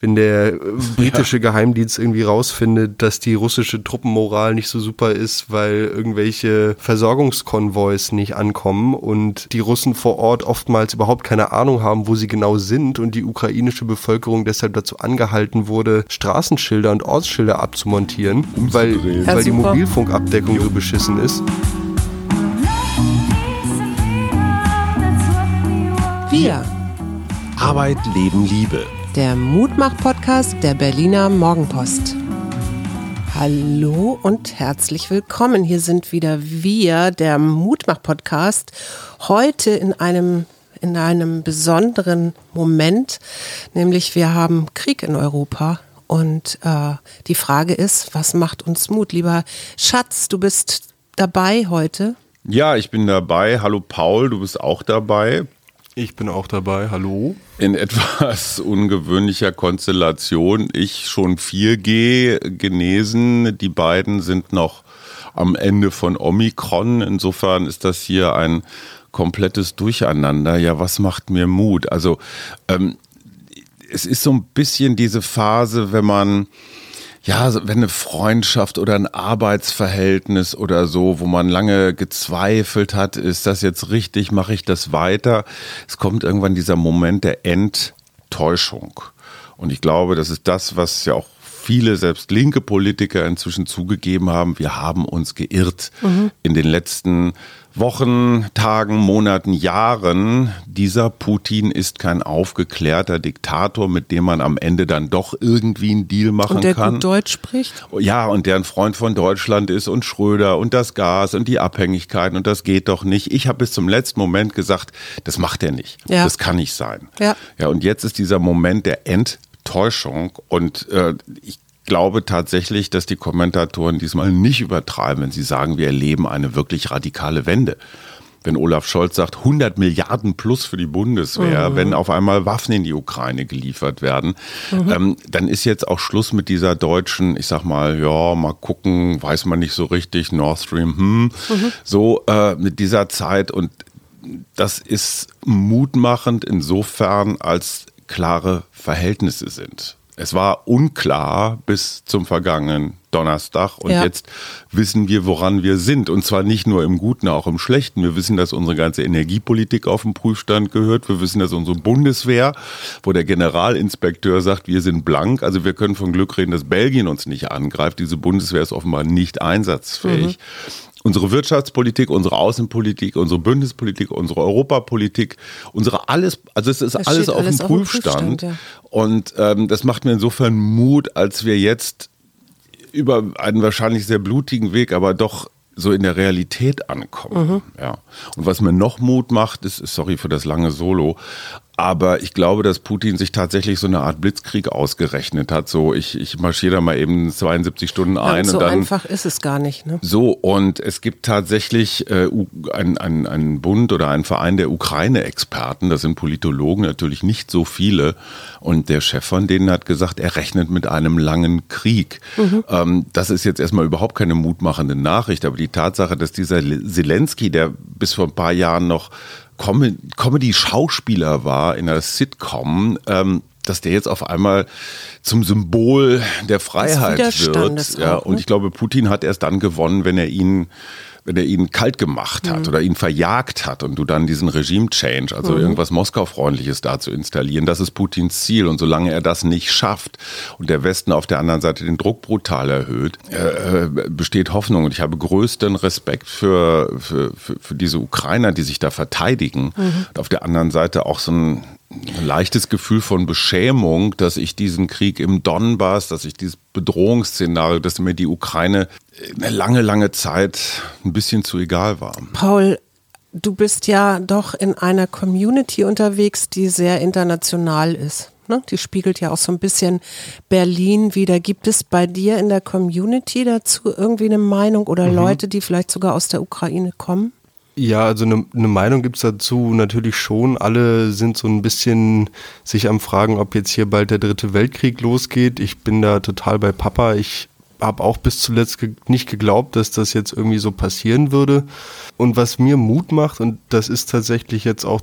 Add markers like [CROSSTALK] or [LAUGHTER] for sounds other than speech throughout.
wenn der äh, [LAUGHS] britische ja. Geheimdienst irgendwie rausfindet, dass die russische Truppenmoral nicht so super ist, weil irgendwelche Versorgungskonvois nicht ankommen und die Russen vor Ort oftmals überhaupt keine Ahnung haben, wo sie genau sind und die ukrainische Bevölkerung deshalb dazu angehalten wurde, Straßenschilder und Ortsschilder abzumontieren, weil, ja, weil die Mobilfunkabdeckung so beschissen ist. Wir. Arbeit, Leben, Liebe der Mutmach-Podcast der Berliner Morgenpost. Hallo und herzlich willkommen. Hier sind wieder wir, der Mutmach-Podcast. Heute in einem, in einem besonderen Moment, nämlich wir haben Krieg in Europa. Und äh, die Frage ist, was macht uns Mut? Lieber Schatz, du bist dabei heute. Ja, ich bin dabei. Hallo Paul, du bist auch dabei. Ich bin auch dabei. Hallo. In etwas ungewöhnlicher Konstellation. Ich schon 4G genesen. Die beiden sind noch am Ende von Omikron. Insofern ist das hier ein komplettes Durcheinander. Ja, was macht mir Mut? Also ähm, es ist so ein bisschen diese Phase, wenn man ja, wenn eine Freundschaft oder ein Arbeitsverhältnis oder so, wo man lange gezweifelt hat, ist das jetzt richtig, mache ich das weiter? Es kommt irgendwann dieser Moment der Enttäuschung. Und ich glaube, das ist das, was ja auch viele, selbst linke Politiker inzwischen zugegeben haben, wir haben uns geirrt mhm. in den letzten Wochen, Tagen, Monaten, Jahren. Dieser Putin ist kein aufgeklärter Diktator, mit dem man am Ende dann doch irgendwie einen Deal machen und der kann. Gut Deutsch spricht? Ja, und der ein Freund von Deutschland ist und Schröder und das Gas und die Abhängigkeiten und das geht doch nicht. Ich habe bis zum letzten Moment gesagt, das macht er nicht. Ja. Das kann nicht sein. Ja. ja, und jetzt ist dieser Moment der Enttäuschung und äh, ich glaube tatsächlich, dass die Kommentatoren diesmal nicht übertreiben, wenn sie sagen, wir erleben eine wirklich radikale Wende. Wenn Olaf Scholz sagt, 100 Milliarden plus für die Bundeswehr, mhm. wenn auf einmal Waffen in die Ukraine geliefert werden, mhm. ähm, dann ist jetzt auch Schluss mit dieser deutschen, ich sag mal, ja, mal gucken, weiß man nicht so richtig, Nord Stream, hm, mhm. so äh, mit dieser Zeit und das ist mutmachend insofern, als klare Verhältnisse sind. Es war unklar bis zum vergangenen Donnerstag und ja. jetzt wissen wir, woran wir sind. Und zwar nicht nur im Guten, auch im Schlechten. Wir wissen, dass unsere ganze Energiepolitik auf den Prüfstand gehört. Wir wissen, dass unsere Bundeswehr, wo der Generalinspekteur sagt, wir sind blank. Also wir können von Glück reden, dass Belgien uns nicht angreift. Diese Bundeswehr ist offenbar nicht einsatzfähig. Mhm unsere Wirtschaftspolitik, unsere Außenpolitik, unsere Bündnispolitik, unsere Europapolitik, unsere alles, also es ist das alles, auf, alles dem auf dem Prüfstand. Ja. Und ähm, das macht mir insofern Mut, als wir jetzt über einen wahrscheinlich sehr blutigen Weg, aber doch so in der Realität ankommen. Mhm. Ja. Und was mir noch Mut macht, ist, sorry für das lange Solo, aber ich glaube, dass Putin sich tatsächlich so eine Art Blitzkrieg ausgerechnet hat. So, ich, ich marschiere da mal eben 72 Stunden ein. Ja, so und dann, einfach ist es gar nicht. Ne? So, und es gibt tatsächlich äh, einen ein Bund oder einen Verein der Ukraine-Experten. Das sind Politologen, natürlich nicht so viele. Und der Chef von denen hat gesagt, er rechnet mit einem langen Krieg. Mhm. Ähm, das ist jetzt erstmal überhaupt keine mutmachende Nachricht. Aber die Tatsache, dass dieser Zelensky, der bis vor ein paar Jahren noch Comedy-Schauspieler war in einer Sitcom, ähm, dass der jetzt auf einmal zum Symbol der Freiheit wird. Ja, auch, ne? und ich glaube, Putin hat erst dann gewonnen, wenn er ihn wenn er ihn kalt gemacht hat mhm. oder ihn verjagt hat und du dann diesen Regime-Change, also mhm. irgendwas Moskau-freundliches da zu installieren, das ist Putins Ziel. Und solange er das nicht schafft und der Westen auf der anderen Seite den Druck brutal erhöht, äh, äh, besteht Hoffnung. Und ich habe größten Respekt für, für, für, für diese Ukrainer, die sich da verteidigen. Mhm. Und auf der anderen Seite auch so ein ein leichtes Gefühl von Beschämung, dass ich diesen Krieg im Donbass, dass ich dieses Bedrohungsszenario, dass mir die Ukraine eine lange, lange Zeit ein bisschen zu egal war. Paul, du bist ja doch in einer Community unterwegs, die sehr international ist. Ne? Die spiegelt ja auch so ein bisschen Berlin wieder. Gibt es bei dir in der Community dazu irgendwie eine Meinung oder mhm. Leute, die vielleicht sogar aus der Ukraine kommen? Ja, also eine, eine Meinung gibt's dazu natürlich schon. Alle sind so ein bisschen sich am Fragen, ob jetzt hier bald der dritte Weltkrieg losgeht. Ich bin da total bei Papa. Ich habe auch bis zuletzt ge nicht geglaubt, dass das jetzt irgendwie so passieren würde. Und was mir Mut macht, und das ist tatsächlich jetzt auch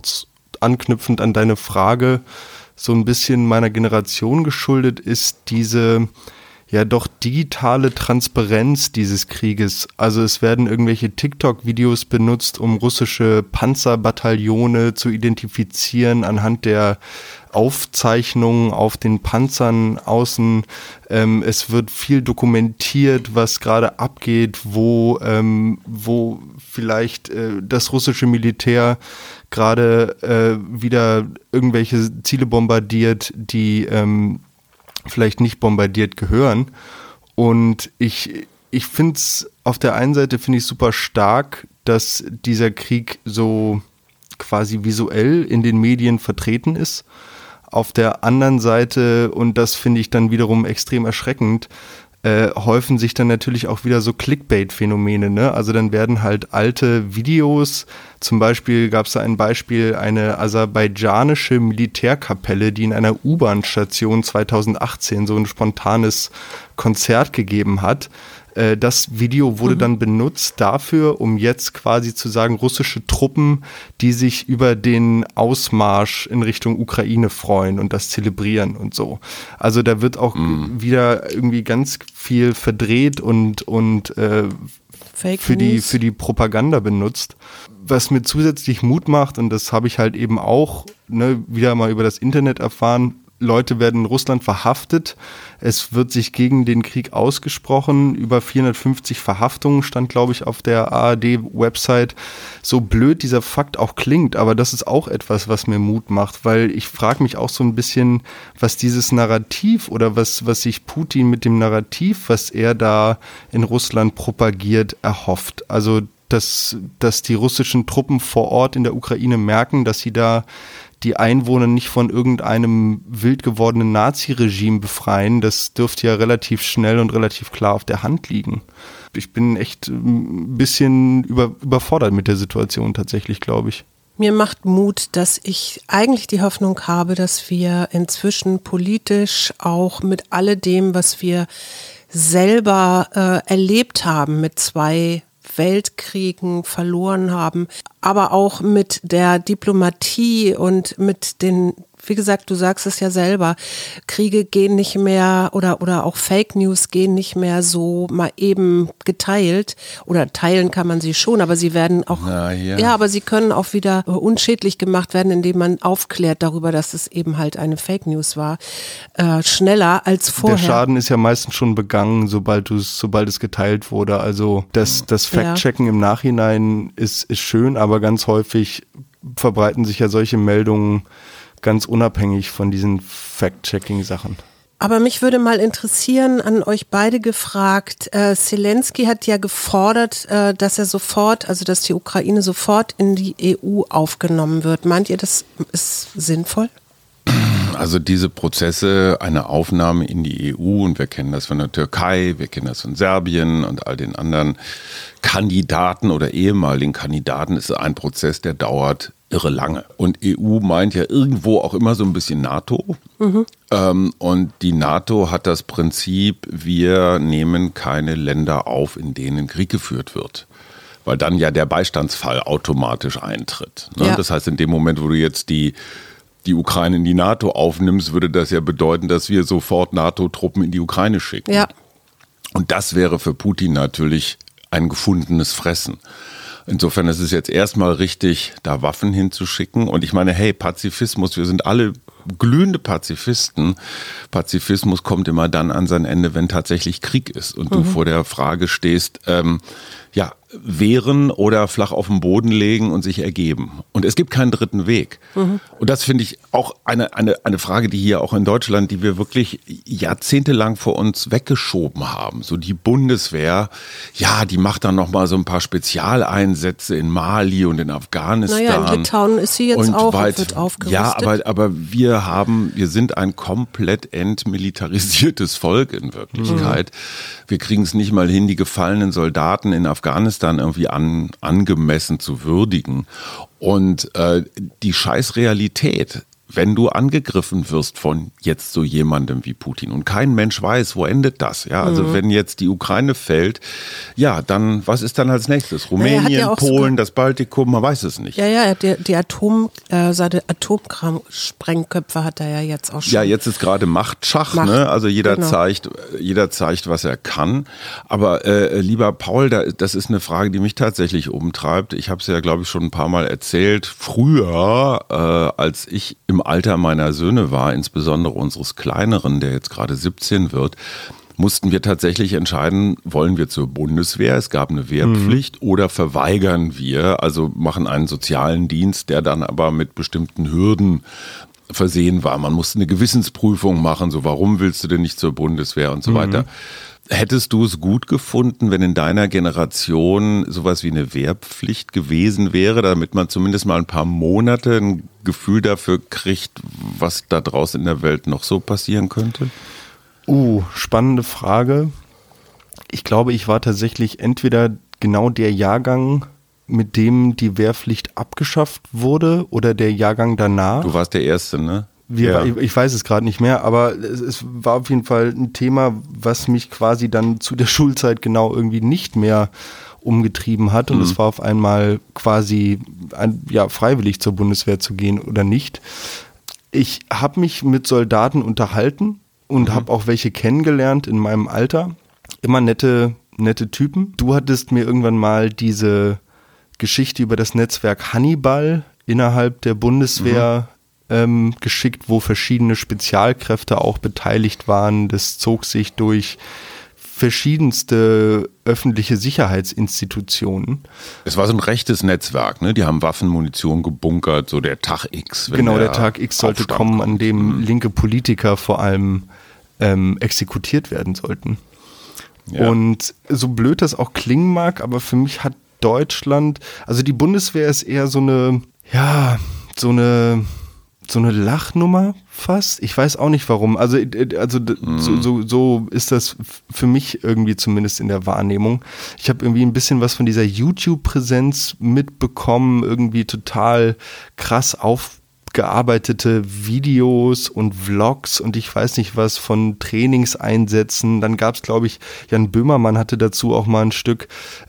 anknüpfend an deine Frage, so ein bisschen meiner Generation geschuldet ist, diese ja doch digitale Transparenz dieses Krieges. Also es werden irgendwelche TikTok-Videos benutzt, um russische Panzerbataillone zu identifizieren anhand der Aufzeichnungen auf den Panzern außen. Ähm, es wird viel dokumentiert, was gerade abgeht, wo, ähm, wo vielleicht äh, das russische Militär gerade äh, wieder irgendwelche Ziele bombardiert, die ähm, vielleicht nicht bombardiert gehören. Und ich, ich finde es auf der einen Seite finde ich super stark, dass dieser Krieg so quasi visuell in den Medien vertreten ist. Auf der anderen Seite, und das finde ich dann wiederum extrem erschreckend, äh, häufen sich dann natürlich auch wieder so Clickbait-Phänomene. Ne? Also dann werden halt alte Videos, zum Beispiel gab es da ein Beispiel, eine aserbaidschanische Militärkapelle, die in einer U-Bahn-Station 2018 so ein spontanes Konzert gegeben hat. Äh, das Video wurde mhm. dann benutzt dafür, um jetzt quasi zu sagen, russische Truppen, die sich über den Ausmarsch in Richtung Ukraine freuen und das zelebrieren und so. Also da wird auch mhm. wieder irgendwie ganz viel verdreht und, und äh, für, die, für die Propaganda benutzt. Was mir zusätzlich Mut macht, und das habe ich halt eben auch ne, wieder mal über das Internet erfahren, Leute werden in Russland verhaftet. Es wird sich gegen den Krieg ausgesprochen. Über 450 Verhaftungen stand, glaube ich, auf der ARD-Website. So blöd dieser Fakt auch klingt, aber das ist auch etwas, was mir Mut macht, weil ich frage mich auch so ein bisschen, was dieses Narrativ oder was, was sich Putin mit dem Narrativ, was er da in Russland propagiert, erhofft. Also dass, dass die russischen Truppen vor Ort in der Ukraine merken, dass sie da die Einwohner nicht von irgendeinem wild gewordenen Nazi-Regime befreien, das dürfte ja relativ schnell und relativ klar auf der Hand liegen. Ich bin echt ein bisschen über, überfordert mit der Situation tatsächlich, glaube ich. Mir macht Mut, dass ich eigentlich die Hoffnung habe, dass wir inzwischen politisch auch mit alledem, was wir selber äh, erlebt haben mit zwei Weltkriegen verloren haben, aber auch mit der Diplomatie und mit den wie gesagt, du sagst es ja selber, Kriege gehen nicht mehr oder, oder auch Fake News gehen nicht mehr so mal eben geteilt oder teilen kann man sie schon, aber sie werden auch, ja, ja aber sie können auch wieder äh, unschädlich gemacht werden, indem man aufklärt darüber, dass es eben halt eine Fake News war, äh, schneller als vorher. Der Schaden ist ja meistens schon begangen, sobald du sobald es geteilt wurde. Also das, das Fact-Checken ja. im Nachhinein ist, ist schön, aber ganz häufig verbreiten sich ja solche Meldungen ganz unabhängig von diesen Fact-Checking-Sachen. Aber mich würde mal interessieren, an euch beide gefragt, äh, Zelensky hat ja gefordert, äh, dass er sofort, also dass die Ukraine sofort in die EU aufgenommen wird. Meint ihr, das ist sinnvoll? Also diese Prozesse, eine Aufnahme in die EU, und wir kennen das von der Türkei, wir kennen das von Serbien und all den anderen Kandidaten oder ehemaligen Kandidaten, ist ein Prozess, der dauert irre lange. Und EU meint ja irgendwo auch immer so ein bisschen NATO. Mhm. Ähm, und die NATO hat das Prinzip, wir nehmen keine Länder auf, in denen Krieg geführt wird. Weil dann ja der Beistandsfall automatisch eintritt. Ne? Ja. Das heißt, in dem Moment, wo du jetzt die die Ukraine in die NATO aufnimmst, würde das ja bedeuten, dass wir sofort NATO-Truppen in die Ukraine schicken. Ja. Und das wäre für Putin natürlich ein gefundenes Fressen. Insofern ist es jetzt erstmal richtig, da Waffen hinzuschicken. Und ich meine, hey, Pazifismus, wir sind alle glühende Pazifisten. Pazifismus kommt immer dann an sein Ende, wenn tatsächlich Krieg ist und mhm. du vor der Frage stehst, ähm, ja, wehren oder flach auf den Boden legen und sich ergeben. Und es gibt keinen dritten Weg. Mhm. Und das finde ich auch eine, eine, eine Frage, die hier auch in Deutschland, die wir wirklich jahrzehntelang vor uns weggeschoben haben. So die Bundeswehr, ja, die macht dann nochmal so ein paar Spezialeinsätze in Mali und in Afghanistan. Naja, in Litauen ist sie jetzt auch weit, wird aufgerüstet. Ja, aber, aber wir haben, wir sind ein komplett entmilitarisiertes Volk in Wirklichkeit. Mhm. Wir kriegen es nicht mal hin, die gefallenen Soldaten in Afghanistan irgendwie an, angemessen zu würdigen. Und äh, die Scheißrealität wenn du angegriffen wirst von jetzt so jemandem wie Putin und kein Mensch weiß, wo endet das? Ja, also mhm. wenn jetzt die Ukraine fällt, ja, dann was ist dann als nächstes? Rumänien, ja Polen, das Baltikum, man weiß es nicht. Ja, ja, die, die Atom, äh, seine Atomsprengköpfe hat er ja jetzt auch schon. Ja, jetzt ist gerade Machtschach, Macht, ne? Also jeder genau. zeigt, jeder zeigt, was er kann. Aber äh, lieber Paul, da, das ist eine Frage, die mich tatsächlich umtreibt. Ich habe es ja, glaube ich, schon ein paar Mal erzählt. Früher, äh, als ich im im Alter meiner Söhne war, insbesondere unseres Kleineren, der jetzt gerade 17 wird, mussten wir tatsächlich entscheiden, wollen wir zur Bundeswehr, es gab eine Wehrpflicht, mhm. oder verweigern wir, also machen einen sozialen Dienst, der dann aber mit bestimmten Hürden versehen war. Man musste eine Gewissensprüfung machen, so warum willst du denn nicht zur Bundeswehr und so mhm. weiter. Hättest du es gut gefunden, wenn in deiner Generation sowas wie eine Wehrpflicht gewesen wäre, damit man zumindest mal ein paar Monate ein Gefühl dafür kriegt, was da draußen in der Welt noch so passieren könnte? Uh, spannende Frage. Ich glaube, ich war tatsächlich entweder genau der Jahrgang, mit dem die Wehrpflicht abgeschafft wurde oder der Jahrgang danach. Du warst der Erste, ne? Wir, ja. ich, ich, weiß es gerade nicht mehr, aber es, es, war auf jeden Fall ein Thema, was mich quasi dann zu der [LAUGHS] Schulzeit genau irgendwie nicht mehr umgetrieben hat. Und mhm. es war auf einmal quasi ein, ja, freiwillig zur Bundeswehr zu gehen oder nicht. Ich habe mich mit Soldaten unterhalten und mhm. habe auch welche kennengelernt in meinem Alter. Immer nette, nette Typen. Du hattest mir irgendwann mal diese Geschichte über das Netzwerk Hannibal innerhalb der Bundeswehr mhm ähm, geschickt, wo verschiedene Spezialkräfte auch beteiligt waren. Das zog sich durch verschiedenste öffentliche Sicherheitsinstitutionen. Es war so ein rechtes Netzwerk, ne? Die haben Waffen, Munition gebunkert, so der Tag X. genau, der, der, Tag X sollte kommen, kommt. an dem mhm. linke Politiker vor allem ähm, exekutiert werden sollten. Ja. Und so blöd das auch klingen mag, aber für mich hat Deutschland, also die Bundeswehr ist eher so eine, ja, so eine so eine Lachnummer fast. Ich weiß auch nicht warum. Also, äh, also mhm. so, so, so ist das für mich irgendwie zumindest in der Wahrnehmung. Ich habe irgendwie ein bisschen was von dieser YouTube-Präsenz mitbekommen, irgendwie total krass auf gearbeitete Videos und Vlogs und ich weiß nicht was von Trainingseinsätzen. Dann gab es, glaube ich, Jan Böhmermann hatte dazu auch mal ein Stück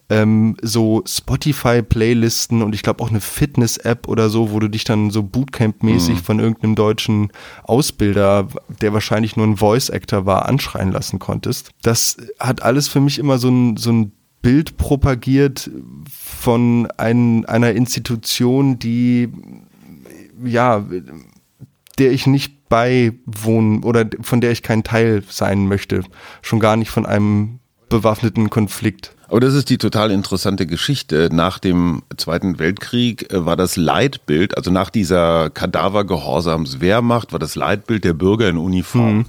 ähm, so Spotify-Playlisten und ich glaube auch eine Fitness-App oder so, wo du dich dann so Bootcamp-mäßig mhm. von irgendeinem deutschen Ausbilder, der wahrscheinlich nur ein Voice-Actor war, anschreien lassen konntest. Das hat alles für mich immer so ein, so ein Bild propagiert von ein, einer Institution, die ja, der ich nicht beiwohnen oder von der ich kein Teil sein möchte. Schon gar nicht von einem bewaffneten Konflikt. Aber das ist die total interessante Geschichte. Nach dem Zweiten Weltkrieg äh, war das Leitbild, also nach dieser Kadavergehorsamswehrmacht, war das Leitbild der Bürger in Uniform. Mhm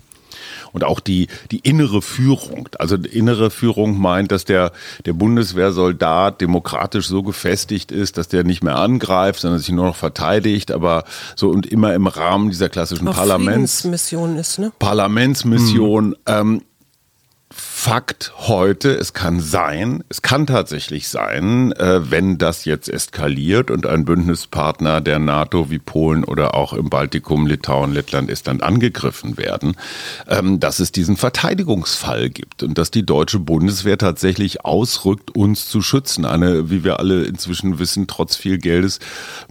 und auch die, die innere Führung. Also innere Führung meint, dass der, der Bundeswehrsoldat demokratisch so gefestigt ist, dass der nicht mehr angreift, sondern sich nur noch verteidigt, aber so und immer im Rahmen dieser klassischen Parlaments Parlamentsmission ist, ne? Parlamentsmission. Mhm. Ähm, Fakt heute, es kann sein, es kann tatsächlich sein, äh, wenn das jetzt eskaliert und ein Bündnispartner der NATO wie Polen oder auch im Baltikum, Litauen, Lettland, Estland angegriffen werden, ähm, dass es diesen Verteidigungsfall gibt und dass die deutsche Bundeswehr tatsächlich ausrückt, uns zu schützen. Eine, wie wir alle inzwischen wissen, trotz viel Geldes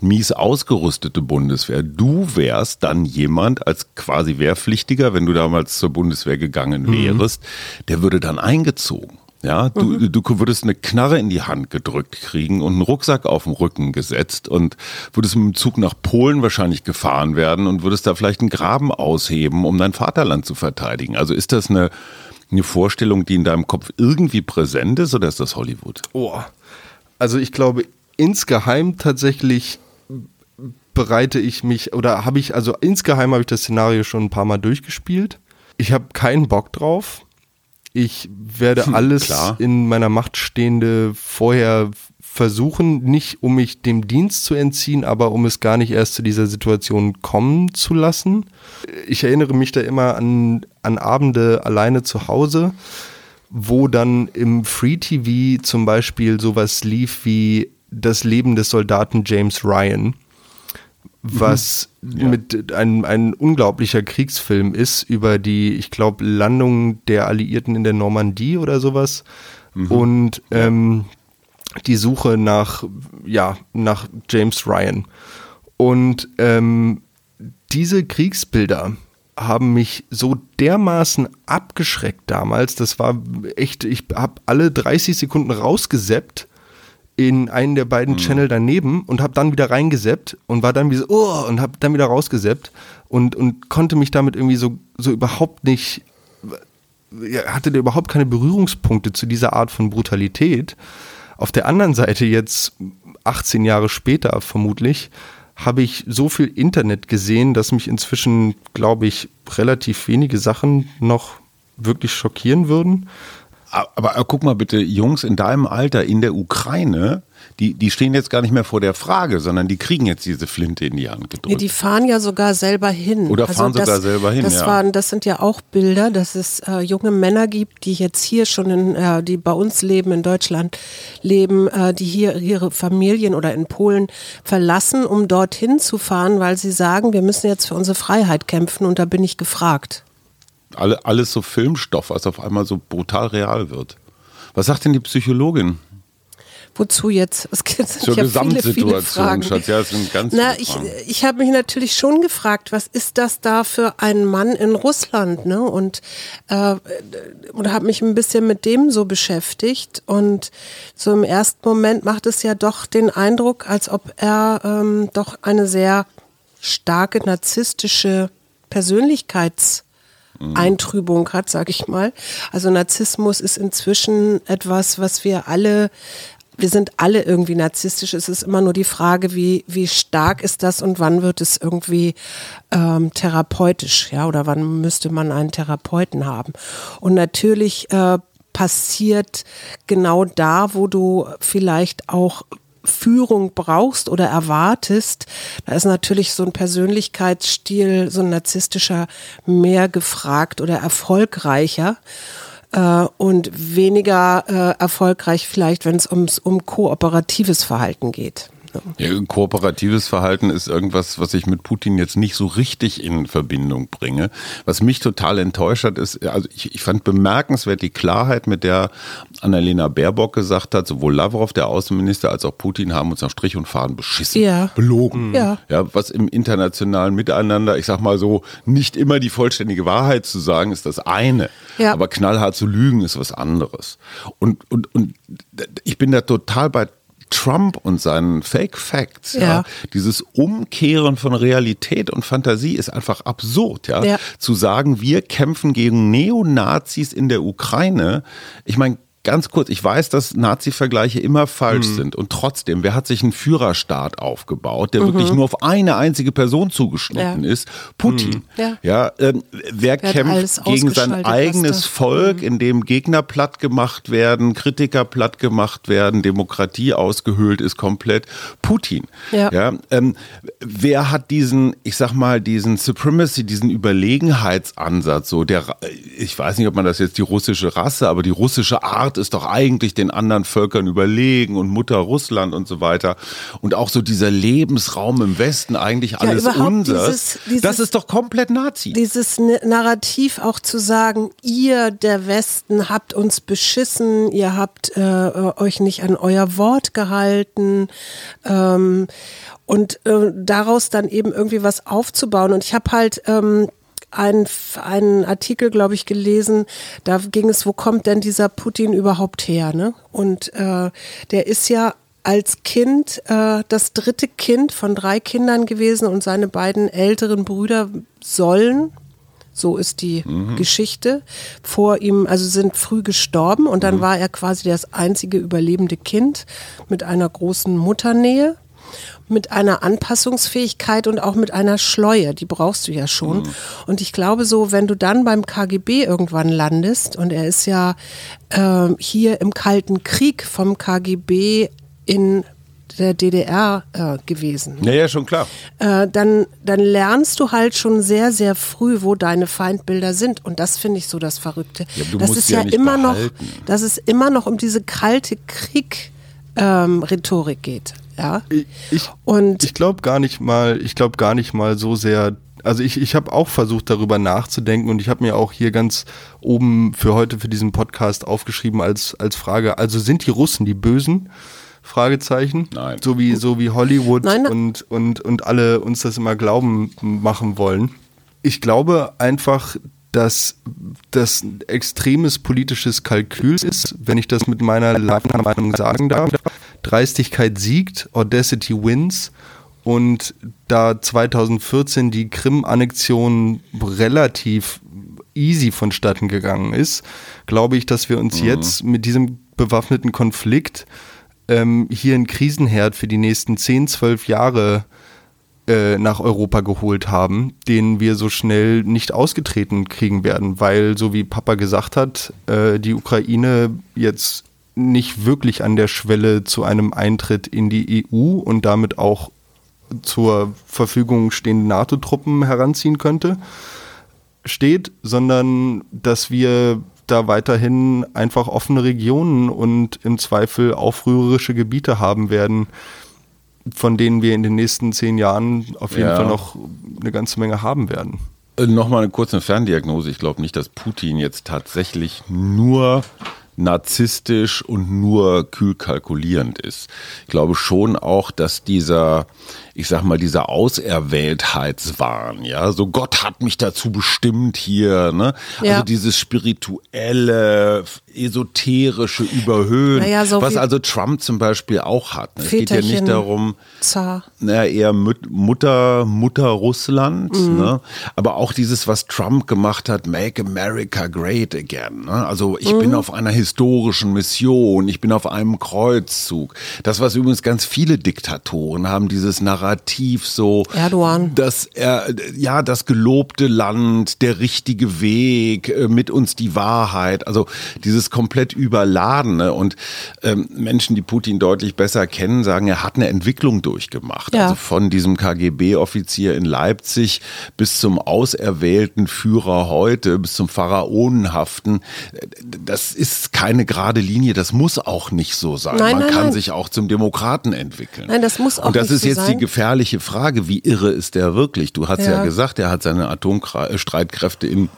mies ausgerüstete Bundeswehr. Du wärst dann jemand als quasi Wehrpflichtiger, wenn du damals zur Bundeswehr gegangen wärst, mhm. der würde dann eingezogen. Ja, du, mhm. du würdest eine Knarre in die Hand gedrückt kriegen und einen Rucksack auf den Rücken gesetzt und würdest mit dem Zug nach Polen wahrscheinlich gefahren werden und würdest da vielleicht einen Graben ausheben, um dein Vaterland zu verteidigen. Also ist das eine, eine Vorstellung, die in deinem Kopf irgendwie präsent ist oder ist das Hollywood? Oh, also ich glaube insgeheim tatsächlich bereite ich mich oder habe ich, also insgeheim habe ich das Szenario schon ein paar Mal durchgespielt. Ich habe keinen Bock drauf. Ich werde alles Klar. in meiner Macht Stehende vorher versuchen, nicht um mich dem Dienst zu entziehen, aber um es gar nicht erst zu dieser Situation kommen zu lassen. Ich erinnere mich da immer an, an Abende alleine zu Hause, wo dann im Free TV zum Beispiel sowas lief wie das Leben des Soldaten James Ryan was mhm. mit ein, ein unglaublicher Kriegsfilm ist über die, ich glaube, Landung der Alliierten in der Normandie oder sowas. Mhm. Und ähm, die Suche nach, ja, nach James Ryan. Und ähm, diese Kriegsbilder haben mich so dermaßen abgeschreckt damals. Das war echt, ich habe alle 30 Sekunden rausgeseppt in einen der beiden mhm. Channel daneben und habe dann wieder reingeseppt und war dann wie so, oh, und habe dann wieder rausgeseppt und, und konnte mich damit irgendwie so, so überhaupt nicht, hatte da überhaupt keine Berührungspunkte zu dieser Art von Brutalität. Auf der anderen Seite jetzt, 18 Jahre später vermutlich, habe ich so viel Internet gesehen, dass mich inzwischen, glaube ich, relativ wenige Sachen noch wirklich schockieren würden. Aber, aber guck mal bitte, Jungs in deinem Alter in der Ukraine, die, die stehen jetzt gar nicht mehr vor der Frage, sondern die kriegen jetzt diese Flinte in die Hand gedrückt. Nee, die fahren ja sogar selber hin. Oder also fahren das, sogar selber hin, das ja. Waren, das sind ja auch Bilder, dass es äh, junge Männer gibt, die jetzt hier schon, in, äh, die bei uns leben, in Deutschland leben, äh, die hier ihre Familien oder in Polen verlassen, um dorthin zu fahren, weil sie sagen, wir müssen jetzt für unsere Freiheit kämpfen und da bin ich gefragt. Alle, alles so Filmstoff, was auf einmal so brutal real wird. Was sagt denn die Psychologin? Wozu jetzt? Es sind Zur ja Gesamtsituation, Schatz. Ja, es sind ganz Na, ich, ich habe mich natürlich schon gefragt, was ist das da für ein Mann in Russland? Ne? Und, äh, und habe mich ein bisschen mit dem so beschäftigt. Und so im ersten Moment macht es ja doch den Eindruck, als ob er ähm, doch eine sehr starke narzisstische Persönlichkeits- Eintrübung hat, sage ich mal. Also Narzissmus ist inzwischen etwas, was wir alle wir sind alle irgendwie narzisstisch. Es ist immer nur die Frage, wie, wie stark ist das und wann wird es irgendwie ähm, therapeutisch, ja, oder wann müsste man einen Therapeuten haben. Und natürlich äh, passiert genau da, wo du vielleicht auch Führung brauchst oder erwartest, da ist natürlich so ein Persönlichkeitsstil, so ein narzisstischer mehr gefragt oder erfolgreicher äh, und weniger äh, erfolgreich vielleicht, wenn es ums um kooperatives Verhalten geht. Ja, kooperatives Verhalten ist irgendwas, was ich mit Putin jetzt nicht so richtig in Verbindung bringe. Was mich total enttäuscht hat, ist, also ich, ich fand bemerkenswert die Klarheit, mit der Annalena Baerbock gesagt hat, sowohl Lavrov, der Außenminister, als auch Putin haben uns nach Strich und Faden beschissen, ja. belogen. Ja. ja, was im internationalen Miteinander, ich sag mal so, nicht immer die vollständige Wahrheit zu sagen, ist das eine. Ja. Aber knallhart zu lügen ist was anderes. Und, und, und ich bin da total bei Trump und seinen Fake Facts, ja. ja. dieses Umkehren von Realität und Fantasie ist einfach absurd, ja. ja. Zu sagen, wir kämpfen gegen Neonazis in der Ukraine. Ich meine, ganz kurz, ich weiß, dass Nazi-Vergleiche immer falsch mhm. sind und trotzdem, wer hat sich einen Führerstaat aufgebaut, der mhm. wirklich nur auf eine einzige Person zugeschnitten ja. ist? Putin. Mhm. Ja, ja ähm, wer, wer kämpft gegen sein eigenes Volk, mhm. in dem Gegner platt gemacht werden, Kritiker platt gemacht werden, Demokratie ausgehöhlt ist komplett? Putin. Ja. ja ähm, wer hat diesen, ich sag mal, diesen Supremacy, diesen Überlegenheitsansatz, so der, ich weiß nicht, ob man das jetzt die russische Rasse, aber die russische Art ist doch eigentlich den anderen Völkern überlegen und Mutter Russland und so weiter. Und auch so dieser Lebensraum im Westen, eigentlich alles ja, unseres. das ist doch komplett Nazi. Dieses Narrativ auch zu sagen, ihr, der Westen, habt uns beschissen, ihr habt äh, euch nicht an euer Wort gehalten. Ähm, und äh, daraus dann eben irgendwie was aufzubauen. Und ich habe halt ähm, einen, einen Artikel, glaube ich, gelesen, da ging es, wo kommt denn dieser Putin überhaupt her? Ne? Und äh, der ist ja als Kind äh, das dritte Kind von drei Kindern gewesen und seine beiden älteren Brüder sollen, so ist die mhm. Geschichte, vor ihm, also sind früh gestorben und dann mhm. war er quasi das einzige überlebende Kind mit einer großen Mutternähe mit einer Anpassungsfähigkeit und auch mit einer Schleue, die brauchst du ja schon. Mhm. Und ich glaube so, wenn du dann beim KGB irgendwann landest, und er ist ja äh, hier im Kalten Krieg vom KGB in der DDR äh, gewesen. Ja, ja, schon klar. Äh, dann, dann lernst du halt schon sehr, sehr früh, wo deine Feindbilder sind. Und das finde ich so das Verrückte. Ja, das ist ja, ja immer behalten. noch, dass es immer noch um diese kalte Krieg-Rhetorik ähm, geht Ja. Ich, und ich glaube gar nicht mal, ich glaube gar nicht mal so sehr. Also ich, ich habe auch versucht, darüber nachzudenken und ich habe mir auch hier ganz oben für heute für diesen Podcast aufgeschrieben als, als Frage, also sind die Russen die Bösen? Fragezeichen. Nein. So wie, so wie Hollywood Nein. und, und, und alle uns das immer glauben machen wollen. Ich glaube einfach, dass das ein extremes politisches Kalkül ist, wenn ich das mit meiner Meinung sagen darf. Dreistigkeit siegt, Audacity wins. Und da 2014 die Krim-Annexion relativ easy vonstatten gegangen ist, glaube ich, dass wir uns mhm. jetzt mit diesem bewaffneten Konflikt ähm, hier einen Krisenherd für die nächsten 10, 12 Jahre äh, nach Europa geholt haben, den wir so schnell nicht ausgetreten kriegen werden, weil, so wie Papa gesagt hat, äh, die Ukraine jetzt nicht wirklich an der Schwelle zu einem Eintritt in die EU und damit auch zur Verfügung stehenden NATO-Truppen heranziehen könnte, steht, sondern dass wir da weiterhin einfach offene Regionen und im Zweifel aufrührerische Gebiete haben werden, von denen wir in den nächsten zehn Jahren auf jeden ja. Fall noch eine ganze Menge haben werden. Äh, Nochmal eine kurze Ferndiagnose. Ich glaube nicht, dass Putin jetzt tatsächlich nur narzisstisch und nur kühl kalkulierend ist. Ich glaube schon auch, dass dieser ich sag mal, dieser Auserwähltheitswahn, ja, so Gott hat mich dazu bestimmt hier, ne? Also ja. dieses spirituelle, esoterische Überhöhen, naja, so was also Trump zum Beispiel auch hat. Ne? Es geht ja nicht darum, Zar. naja, eher Mutter, Mutter Russland, mhm. ne? aber auch dieses, was Trump gemacht hat, Make America Great Again. Ne? Also ich mhm. bin auf einer historischen Mission, ich bin auf einem Kreuzzug. Das, was übrigens ganz viele Diktatoren haben, dieses Narrativ Narrativ so. Erdogan. Dass er, ja, das gelobte Land, der richtige Weg, äh, mit uns die Wahrheit. Also dieses komplett überladene und ähm, Menschen, die Putin deutlich besser kennen, sagen, er hat eine Entwicklung durchgemacht. Ja. Also von diesem KGB-Offizier in Leipzig bis zum auserwählten Führer heute, bis zum Pharaonenhaften. Das ist keine gerade Linie. Das muss auch nicht so sein. Nein, Man nein, kann nein. sich auch zum Demokraten entwickeln. Nein, das muss auch Und das ist so jetzt sein. die gefährliche Frage, wie irre ist der wirklich? Du hast ja, ja gesagt, er hat seine Atomstreitkräfte in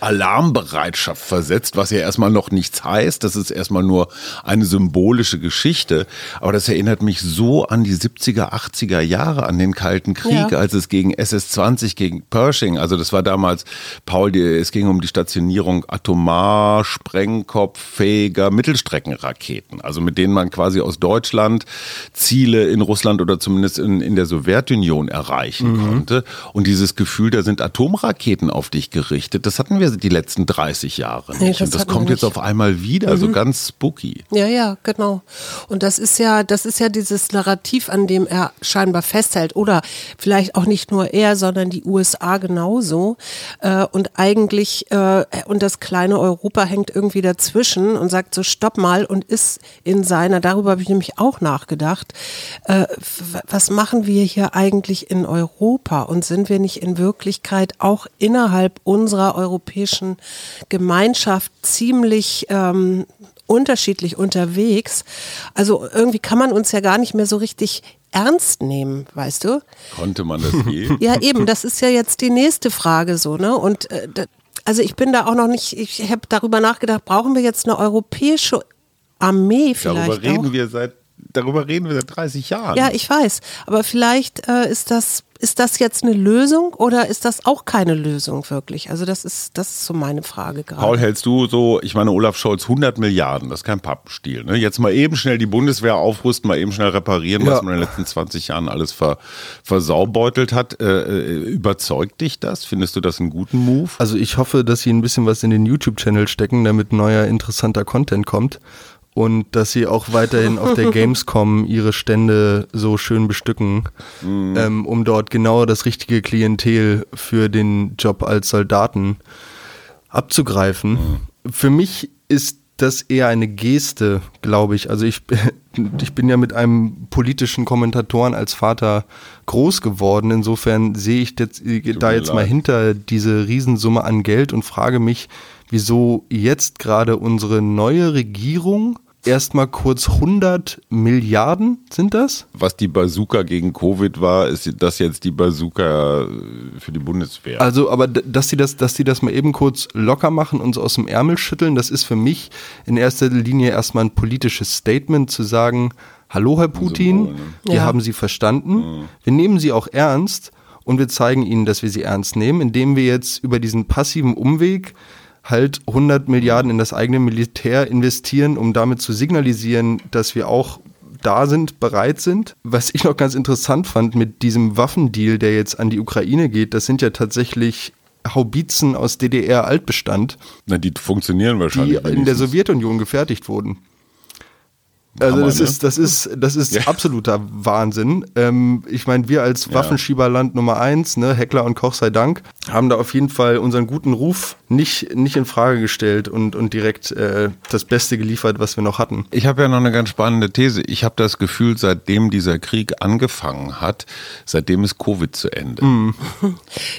Alarmbereitschaft versetzt, was ja erstmal noch nichts heißt. Das ist erstmal nur eine symbolische Geschichte. Aber das erinnert mich so an die 70er, 80er Jahre, an den Kalten Krieg, ja. als es gegen SS-20, gegen Pershing, also das war damals, Paul, es ging um die Stationierung atomar, sprengkopffähiger Mittelstreckenraketen, also mit denen man quasi aus Deutschland Ziele in Russland oder zumindest in, in der Sowjetunion erreichen mhm. konnte. Und dieses Gefühl, da sind Atomraketen auf dich gerichtet, das hatten wir die letzten 30 Jahre nicht. Nee, das und das kommt jetzt auf einmal wieder, mhm. so ganz spooky. Ja, ja, genau. Und das ist ja, das ist ja dieses Narrativ, an dem er scheinbar festhält. Oder vielleicht auch nicht nur er, sondern die USA genauso. Äh, und eigentlich, äh, und das kleine Europa hängt irgendwie dazwischen und sagt so, stopp mal und ist in seiner, darüber habe ich nämlich auch nachgedacht, äh, was machen wir hier eigentlich in Europa? Und sind wir nicht in Wirklichkeit auch innerhalb unserer europäischen europäischen Gemeinschaft ziemlich ähm, unterschiedlich unterwegs. Also irgendwie kann man uns ja gar nicht mehr so richtig ernst nehmen, weißt du? Konnte man das je? [LAUGHS] ja, eben, das ist ja jetzt die nächste Frage so, ne? Und äh, also ich bin da auch noch nicht, ich habe darüber nachgedacht, brauchen wir jetzt eine europäische Armee vielleicht? Darüber reden auch? wir seit darüber reden wir seit 30 Jahren. Ja, ich weiß. Aber vielleicht äh, ist das ist das jetzt eine Lösung oder ist das auch keine Lösung wirklich? Also das ist, das ist so meine Frage gerade. Paul, hältst du so, ich meine, Olaf Scholz 100 Milliarden, das ist kein Pappenstiel. Ne? Jetzt mal eben schnell die Bundeswehr aufrüsten, mal eben schnell reparieren, ja. was man in den letzten 20 Jahren alles ver, versaubeutelt hat. Äh, äh, überzeugt dich das? Findest du das einen guten Move? Also ich hoffe, dass sie ein bisschen was in den YouTube-Channel stecken, damit neuer interessanter Content kommt und dass sie auch weiterhin auf der [LAUGHS] Gamescom ihre Stände so schön bestücken, mhm. ähm, um dort genau das richtige Klientel für den Job als Soldaten abzugreifen. Mhm. Für mich ist das eher eine Geste, glaube ich. Also ich, [LAUGHS] ich bin ja mit einem politischen Kommentatoren als Vater groß geworden. Insofern sehe ich jetzt, da jetzt leid. mal hinter diese Riesensumme an Geld und frage mich, wieso jetzt gerade unsere neue Regierung erstmal kurz 100 Milliarden sind das? Was die Bazooka gegen Covid war, ist das jetzt die Bazooka für die Bundeswehr. Also, aber dass die das, dass die das mal eben kurz locker machen und so aus dem Ärmel schütteln, das ist für mich in erster Linie erstmal ein politisches Statement zu sagen, hallo Herr Putin, Symbol, ne? wir ja. haben Sie verstanden, mhm. wir nehmen Sie auch ernst und wir zeigen Ihnen, dass wir Sie ernst nehmen, indem wir jetzt über diesen passiven Umweg halt 100 Milliarden in das eigene Militär investieren, um damit zu signalisieren, dass wir auch da sind, bereit sind. Was ich noch ganz interessant fand mit diesem Waffendeal, der jetzt an die Ukraine geht, das sind ja tatsächlich Haubitzen aus DDR-Altbestand. Na, die funktionieren wahrscheinlich. Die in der Sowjetunion gefertigt wurden. Also das, ne? ist, das ist, das ist ja. absoluter Wahnsinn. Ähm, ich meine, wir als ja. Waffenschieberland Nummer eins, ne, Heckler und Koch sei Dank, haben da auf jeden Fall unseren guten Ruf nicht, nicht in Frage gestellt und, und direkt äh, das Beste geliefert, was wir noch hatten. Ich habe ja noch eine ganz spannende These. Ich habe das Gefühl, seitdem dieser Krieg angefangen hat, seitdem ist Covid zu Ende. Mm.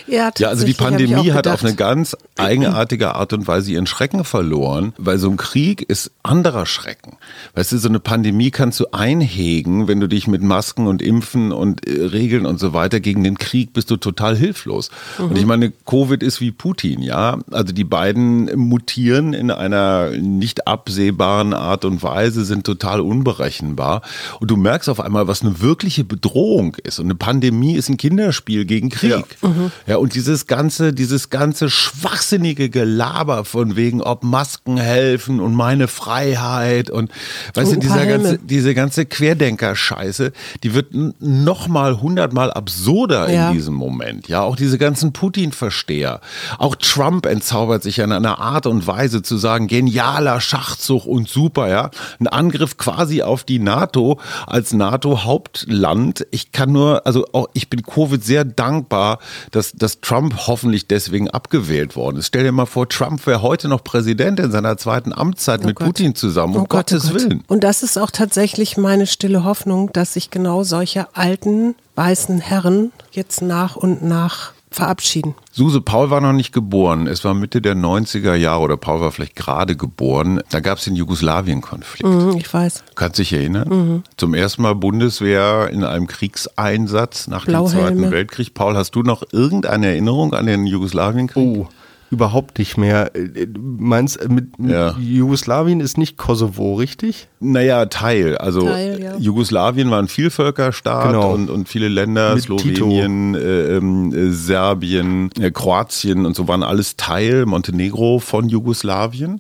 ja, ja, also die Pandemie hat auf eine ganz eigenartige Art und Weise ihren Schrecken verloren, weil so ein Krieg ist anderer Schrecken. Weißt du, so eine Pandemie kannst du einhegen, wenn du dich mit Masken und Impfen und äh, Regeln und so weiter gegen den Krieg bist du total hilflos. Mhm. Und ich meine, Covid ist wie Putin, ja. Also die beiden mutieren in einer nicht absehbaren Art und Weise, sind total unberechenbar. Und du merkst auf einmal, was eine wirkliche Bedrohung ist. Und eine Pandemie ist ein Kinderspiel gegen Krieg. Ja, mhm. ja und dieses ganze, dieses ganze schwachsinnige Gelaber von wegen, ob Masken helfen und meine Freiheit und weißt du, dieser ganze, diese ganze Querdenker-Scheiße, die wird noch mal hundertmal absurder ja. in diesem Moment. Ja, auch diese ganzen Putin-Versteher. Auch Trump entzaubert sich in einer Art und Weise zu sagen, genialer Schachzug und super, ja. Ein Angriff quasi auf die NATO als NATO-Hauptland. Ich kann nur, also auch, ich bin Covid sehr dankbar, dass, dass Trump hoffentlich deswegen abgewählt worden ist. Stell dir mal vor, Trump wäre heute noch Präsident in seiner zweiten Amtszeit oh mit Gott. Putin zusammen, um oh Gottes Gott, oh Willen. Und das ist auch tatsächlich meine stille Hoffnung, dass sich genau solche alten weißen Herren jetzt nach und nach verabschieden. Suse, Paul war noch nicht geboren. Es war Mitte der 90er Jahre oder Paul war vielleicht gerade geboren. Da gab es den Jugoslawien-Konflikt. Mhm, ich weiß. Kannst dich erinnern? Mhm. Zum ersten Mal Bundeswehr in einem Kriegseinsatz nach dem Zweiten Weltkrieg. Paul, hast du noch irgendeine Erinnerung an den Jugoslawienkrieg? Oh überhaupt nicht mehr. Meinst mit, ja. Jugoslawien ist nicht Kosovo, richtig? Naja, Teil. Also Teil, ja. Jugoslawien war ein Vielvölkerstaat genau. und, und viele Länder, mit Slowenien, äh, äh, Serbien, äh, Kroatien und so waren alles Teil, Montenegro von Jugoslawien.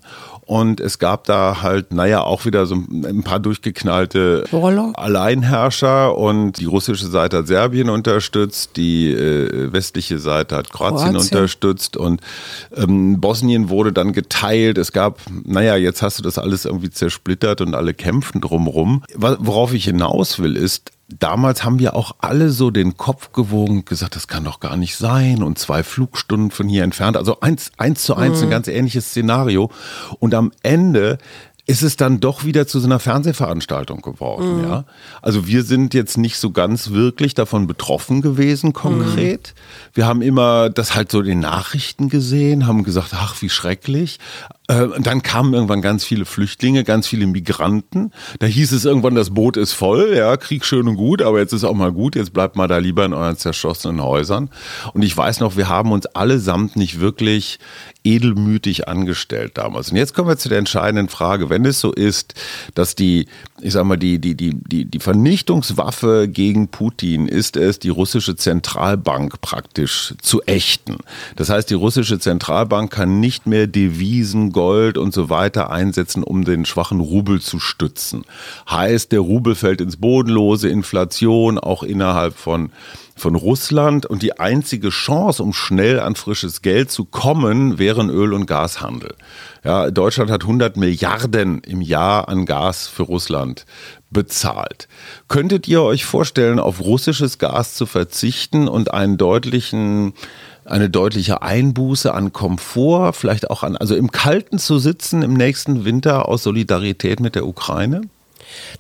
Und es gab da halt, naja, auch wieder so ein paar durchgeknallte Warlock. Alleinherrscher und die russische Seite hat Serbien unterstützt, die äh, westliche Seite hat Kroatien, Kroatien. unterstützt und ähm, Bosnien wurde dann geteilt. Es gab, naja, jetzt hast du das alles irgendwie zersplittert und alle kämpfen drumrum. Worauf ich hinaus will, ist, damals haben wir auch alle so den Kopf gewogen und gesagt, das kann doch gar nicht sein und zwei Flugstunden von hier entfernt. Also eins, eins zu eins mhm. ein ganz ähnliches Szenario. Und am Ende ist es dann doch wieder zu so einer Fernsehveranstaltung geworden, mhm. ja. Also wir sind jetzt nicht so ganz wirklich davon betroffen gewesen, konkret. Mhm. Wir haben immer das halt so in den Nachrichten gesehen, haben gesagt, ach, wie schrecklich. Äh, dann kamen irgendwann ganz viele Flüchtlinge, ganz viele Migranten. Da hieß es irgendwann, das Boot ist voll, ja, Krieg schön und gut, aber jetzt ist auch mal gut, jetzt bleibt mal da lieber in euren zerschossenen Häusern. Und ich weiß noch, wir haben uns allesamt nicht wirklich edelmütig angestellt damals. Und jetzt kommen wir zu der entscheidenden Frage. Wenn es so ist, dass die, ich sag mal, die, die, die, die, die Vernichtungswaffe gegen Putin ist es, die russische Zentralbank praktisch zu ächten. Das heißt, die russische Zentralbank kann nicht mehr Devisen, Gold und so weiter einsetzen, um den schwachen Rubel zu stützen. Heißt, der Rubel fällt ins Bodenlose, Inflation auch innerhalb von von Russland und die einzige Chance, um schnell an frisches Geld zu kommen, wären Öl- und Gashandel. Ja, Deutschland hat 100 Milliarden im Jahr an Gas für Russland bezahlt. Könntet ihr euch vorstellen, auf russisches Gas zu verzichten und einen deutlichen eine deutliche Einbuße an Komfort, vielleicht auch an, also im Kalten zu sitzen im nächsten Winter aus Solidarität mit der Ukraine?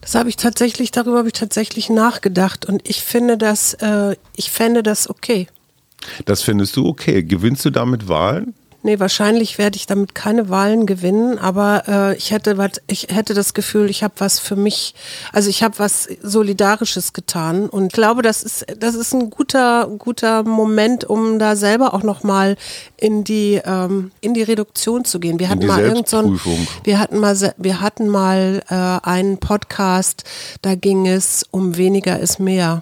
Das habe ich tatsächlich, darüber habe ich tatsächlich nachgedacht und ich finde das, äh, ich fände das okay. Das findest du okay. Gewinnst du damit Wahlen? Nee, wahrscheinlich werde ich damit keine Wahlen gewinnen, aber äh, ich hätte was, ich hätte das Gefühl, ich habe was für mich, also ich habe was Solidarisches getan und ich glaube, das ist, das ist ein guter, guter Moment, um da selber auch nochmal in die, ähm, in die Reduktion zu gehen. Wir hatten mal irgend so ein, wir hatten mal, wir hatten mal äh, einen Podcast, da ging es um weniger ist mehr.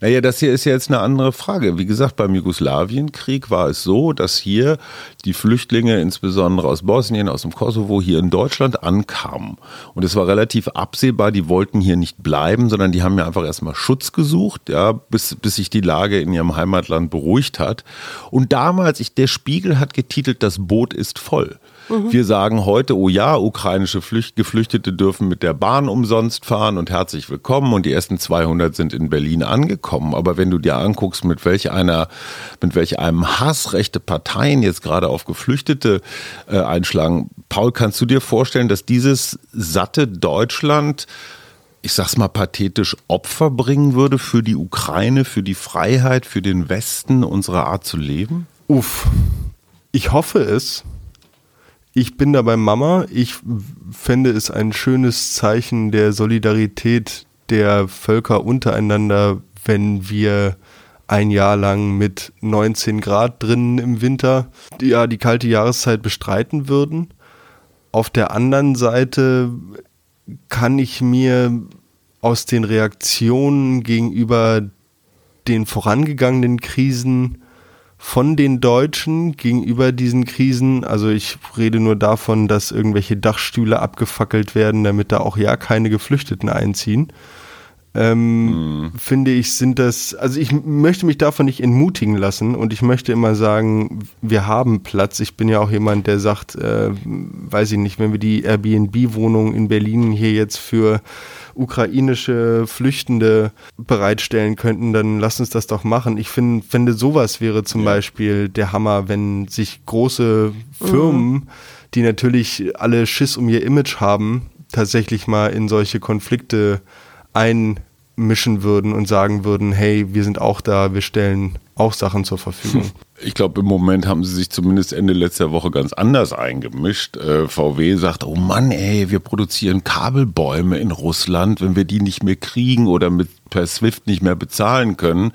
Naja, das hier ist ja jetzt eine andere Frage. Wie gesagt, beim Jugoslawienkrieg war es so, dass hier die Flüchtlinge, insbesondere aus Bosnien, aus dem Kosovo, hier in Deutschland ankamen. Und es war relativ absehbar, die wollten hier nicht bleiben, sondern die haben ja einfach erstmal Schutz gesucht, ja, bis, bis sich die Lage in ihrem Heimatland beruhigt hat. Und damals, ich, der Spiegel hat getitelt, das Boot ist voll. Mhm. Wir sagen heute, oh ja, ukrainische Flücht Geflüchtete dürfen mit der Bahn umsonst fahren und herzlich willkommen. Und die ersten 200 sind in Berlin angekommen. Aber wenn du dir anguckst, mit welch einer, mit welch einem Hass rechte Parteien jetzt gerade auf Geflüchtete äh, einschlagen, Paul, kannst du dir vorstellen, dass dieses satte Deutschland ich sag's mal pathetisch, Opfer bringen würde für die Ukraine, für die Freiheit, für den Westen, unsere Art zu leben? Uff. Ich hoffe es. Ich bin da bei Mama. Ich fände es ein schönes Zeichen der Solidarität der Völker untereinander, wenn wir ein Jahr lang mit 19 Grad drinnen im Winter ja, die kalte Jahreszeit bestreiten würden. Auf der anderen Seite kann ich mir aus den Reaktionen gegenüber den vorangegangenen Krisen von den Deutschen gegenüber diesen Krisen. Also ich rede nur davon, dass irgendwelche Dachstühle abgefackelt werden, damit da auch ja keine Geflüchteten einziehen. Ähm, mhm. Finde ich, sind das, also ich möchte mich davon nicht entmutigen lassen und ich möchte immer sagen, wir haben Platz. Ich bin ja auch jemand, der sagt, äh, weiß ich nicht, wenn wir die Airbnb-Wohnung in Berlin hier jetzt für ukrainische Flüchtende bereitstellen könnten, dann lass uns das doch machen. Ich find, finde, sowas wäre zum ja. Beispiel der Hammer, wenn sich große Firmen, mhm. die natürlich alle Schiss um ihr Image haben, tatsächlich mal in solche Konflikte einmischen würden und sagen würden, hey, wir sind auch da, wir stellen auch Sachen zur Verfügung. [LAUGHS] Ich glaube, im Moment haben sie sich zumindest Ende letzter Woche ganz anders eingemischt. Äh, VW sagt, oh Mann, ey, wir produzieren Kabelbäume in Russland. Wenn wir die nicht mehr kriegen oder mit per Swift nicht mehr bezahlen können,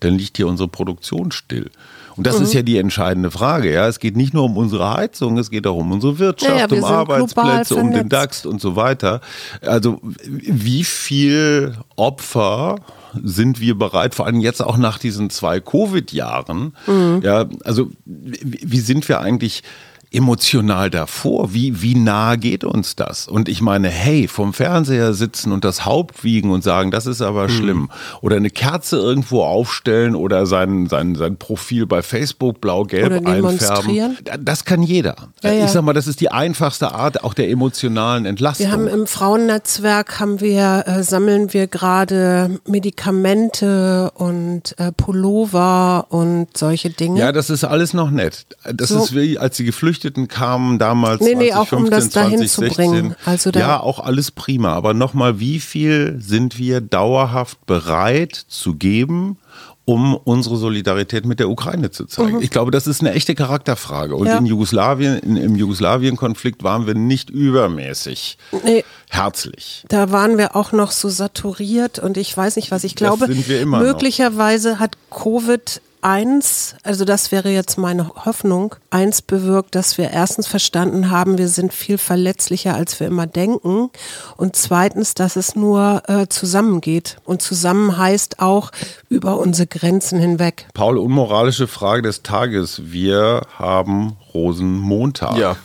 dann liegt hier unsere Produktion still. Und das mhm. ist ja die entscheidende Frage. Ja, es geht nicht nur um unsere Heizung, es geht auch um unsere Wirtschaft, ja, um Arbeitsplätze, um den DAX und so weiter. Also wie viel Opfer sind wir bereit, vor allem jetzt auch nach diesen zwei Covid-Jahren, mhm. ja, also wie sind wir eigentlich emotional davor? Wie, wie nah geht uns das? Und ich meine, hey, vom Fernseher sitzen und das Haupt wiegen und sagen, das ist aber mhm. schlimm. Oder eine Kerze irgendwo aufstellen oder sein, sein, sein Profil bei Facebook blau-gelb einfärben. Das kann jeder. Ja, ja. Ich sag mal, das ist die einfachste Art auch der emotionalen Entlastung. Wir haben im Frauennetzwerk haben wir, äh, sammeln wir gerade Medikamente und äh, Pullover und solche Dinge. Ja, das ist alles noch nett. Das so. ist wie, als die Geflüchteten Geflüchteten kamen damals nee, nee, 2015, auch um das dahin 2016. Zu bringen. Also da ja, auch alles prima. Aber nochmal, wie viel sind wir dauerhaft bereit zu geben, um unsere Solidarität mit der Ukraine zu zeigen. Mhm. Ich glaube, das ist eine echte Charakterfrage. Und ja. in Jugoslawien, in, im Jugoslawien-Konflikt waren wir nicht übermäßig nee. herzlich. Da waren wir auch noch so saturiert und ich weiß nicht was. Ich glaube, möglicherweise noch. hat Covid eins, also das wäre jetzt meine Hoffnung, eins bewirkt, dass wir erstens verstanden haben, wir sind viel verletzlicher, als wir immer denken. Und zweitens, dass es nur äh, zusammengeht. Und zusammen heißt auch über unsere Grenzen hinweg. Paul, unmoralische Frage des Tages. Wir haben Rosenmontag. Ja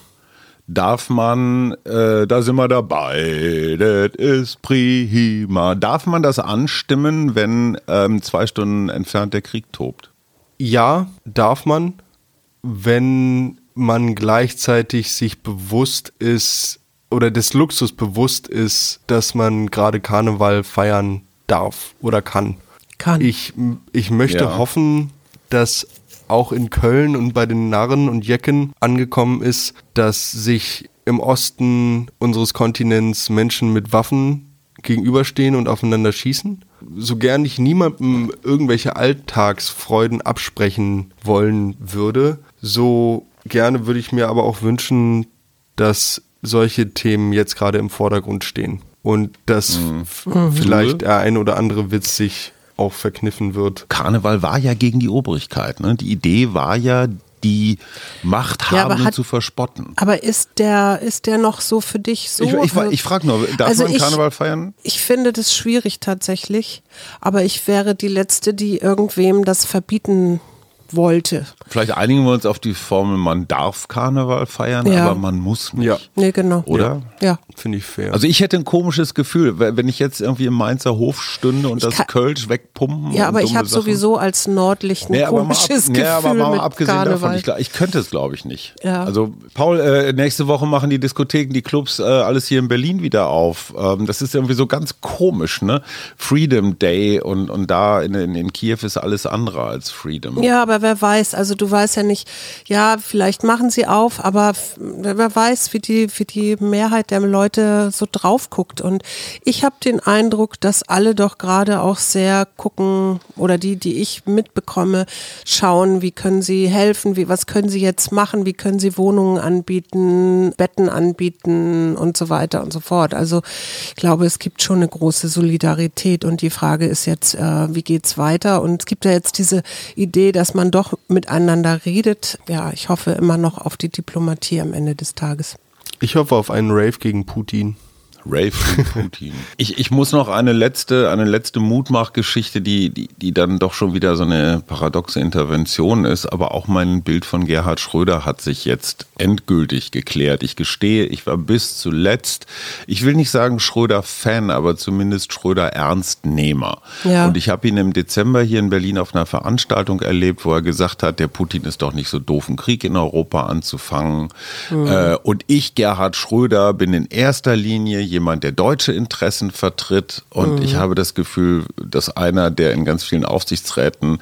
darf man, äh, da sind wir dabei, das ist prima. Darf man das anstimmen, wenn ähm, zwei Stunden entfernt der Krieg tobt? Ja, darf man, wenn man gleichzeitig sich bewusst ist oder des Luxus bewusst ist, dass man gerade Karneval feiern darf oder kann. Kann. Ich, ich möchte ja. hoffen, dass auch in Köln und bei den Narren und Jecken angekommen ist, dass sich im Osten unseres Kontinents Menschen mit Waffen gegenüberstehen und aufeinander schießen. So gern ich niemandem irgendwelche Alltagsfreuden absprechen wollen würde, so gerne würde ich mir aber auch wünschen, dass solche Themen jetzt gerade im Vordergrund stehen und dass mhm. vielleicht der ein oder andere Witz sich auch verkniffen wird. Karneval war ja gegen die Obrigkeit. Ne? Die Idee war ja, die Machthabenden ja, zu verspotten. Aber ist der, ist der noch so für dich so? Ich, ich, ich frage nur, darf also man Karneval ich, feiern? Ich finde das schwierig tatsächlich. Aber ich wäre die Letzte, die irgendwem das verbieten wollte. Vielleicht einigen wir uns auf die Formel, man darf Karneval feiern, ja. aber man muss nicht. Ja. Nee, genau. Oder? Ja. Finde ich fair. Also ich hätte ein komisches Gefühl, wenn ich jetzt irgendwie im Mainzer Hof stünde und ich das Kölsch wegpumpen. Ja, aber ich habe sowieso als Nordlicht ein nee, komisches ab, Gefühl. Ja, aber mal abgesehen Karneval. davon, ich, ich könnte es glaube ich nicht. Ja. Also Paul, äh, nächste Woche machen die Diskotheken, die Clubs, äh, alles hier in Berlin wieder auf. Ähm, das ist irgendwie so ganz komisch, ne? Freedom Day und, und da in, in, in Kiew ist alles andere als Freedom. Ja, aber wer weiß, also du weißt ja nicht, ja, vielleicht machen sie auf, aber wer weiß, wie die, wie die Mehrheit der Leute so drauf guckt. Und ich habe den Eindruck, dass alle doch gerade auch sehr gucken oder die, die ich mitbekomme, schauen, wie können sie helfen, wie, was können sie jetzt machen, wie können sie Wohnungen anbieten, Betten anbieten und so weiter und so fort. Also ich glaube, es gibt schon eine große Solidarität und die Frage ist jetzt, äh, wie geht's weiter? Und es gibt ja jetzt diese Idee, dass man doch miteinander redet. Ja, ich hoffe immer noch auf die Diplomatie am Ende des Tages. Ich hoffe auf einen Rave gegen Putin. Rave [LAUGHS] Putin. ich, ich muss noch eine letzte, eine letzte Mutmachgeschichte, die, die, die dann doch schon wieder so eine paradoxe Intervention ist, aber auch mein Bild von Gerhard Schröder hat sich jetzt endgültig geklärt. Ich gestehe, ich war bis zuletzt, ich will nicht sagen Schröder-Fan, aber zumindest Schröder-Ernstnehmer. Ja. Und ich habe ihn im Dezember hier in Berlin auf einer Veranstaltung erlebt, wo er gesagt hat, der Putin ist doch nicht so doof, einen Krieg in Europa anzufangen. Mhm. Äh, und ich, Gerhard Schröder, bin in erster Linie jemand, der deutsche Interessen vertritt. Und mhm. ich habe das Gefühl, dass einer, der in ganz vielen Aufsichtsräten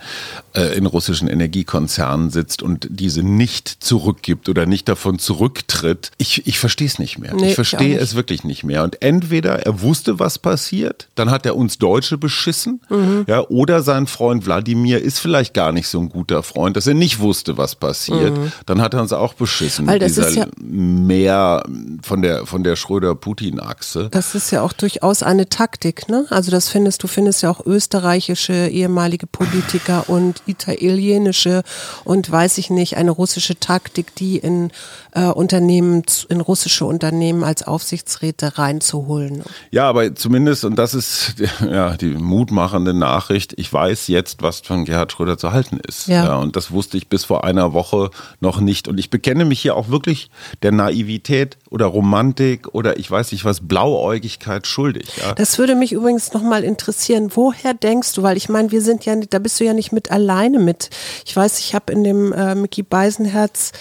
äh, in russischen Energiekonzernen sitzt und diese nicht zurückgibt oder nicht davon zurücktritt, ich, ich verstehe es nicht mehr. Nee, ich verstehe es wirklich nicht mehr. Und entweder er wusste, was passiert, dann hat er uns Deutsche beschissen, mhm. ja, oder sein Freund Wladimir ist vielleicht gar nicht so ein guter Freund, dass er nicht wusste, was passiert. Mhm. Dann hat er uns auch beschissen. Weil das ist ja mehr von der, von der Schröder-Putin-Achse. Achse. Das ist ja auch durchaus eine Taktik, ne? Also das findest du findest ja auch österreichische ehemalige Politiker [LAUGHS] und italienische und weiß ich nicht, eine russische Taktik, die in äh, Unternehmen, in russische Unternehmen als Aufsichtsräte reinzuholen. Ja, aber zumindest, und das ist [LAUGHS] ja die mutmachende Nachricht, ich weiß jetzt, was von Gerhard Schröder zu halten ist. Ja. ja. Und das wusste ich bis vor einer Woche noch nicht. Und ich bekenne mich hier auch wirklich der Naivität oder Romantik oder ich weiß nicht was, Blauäugigkeit schuldig. Ja. Das würde mich übrigens nochmal interessieren. Woher denkst du, weil ich meine, wir sind ja, da bist du ja nicht mit alleine mit. Ich weiß, ich habe in dem äh, Mickey Beisenherz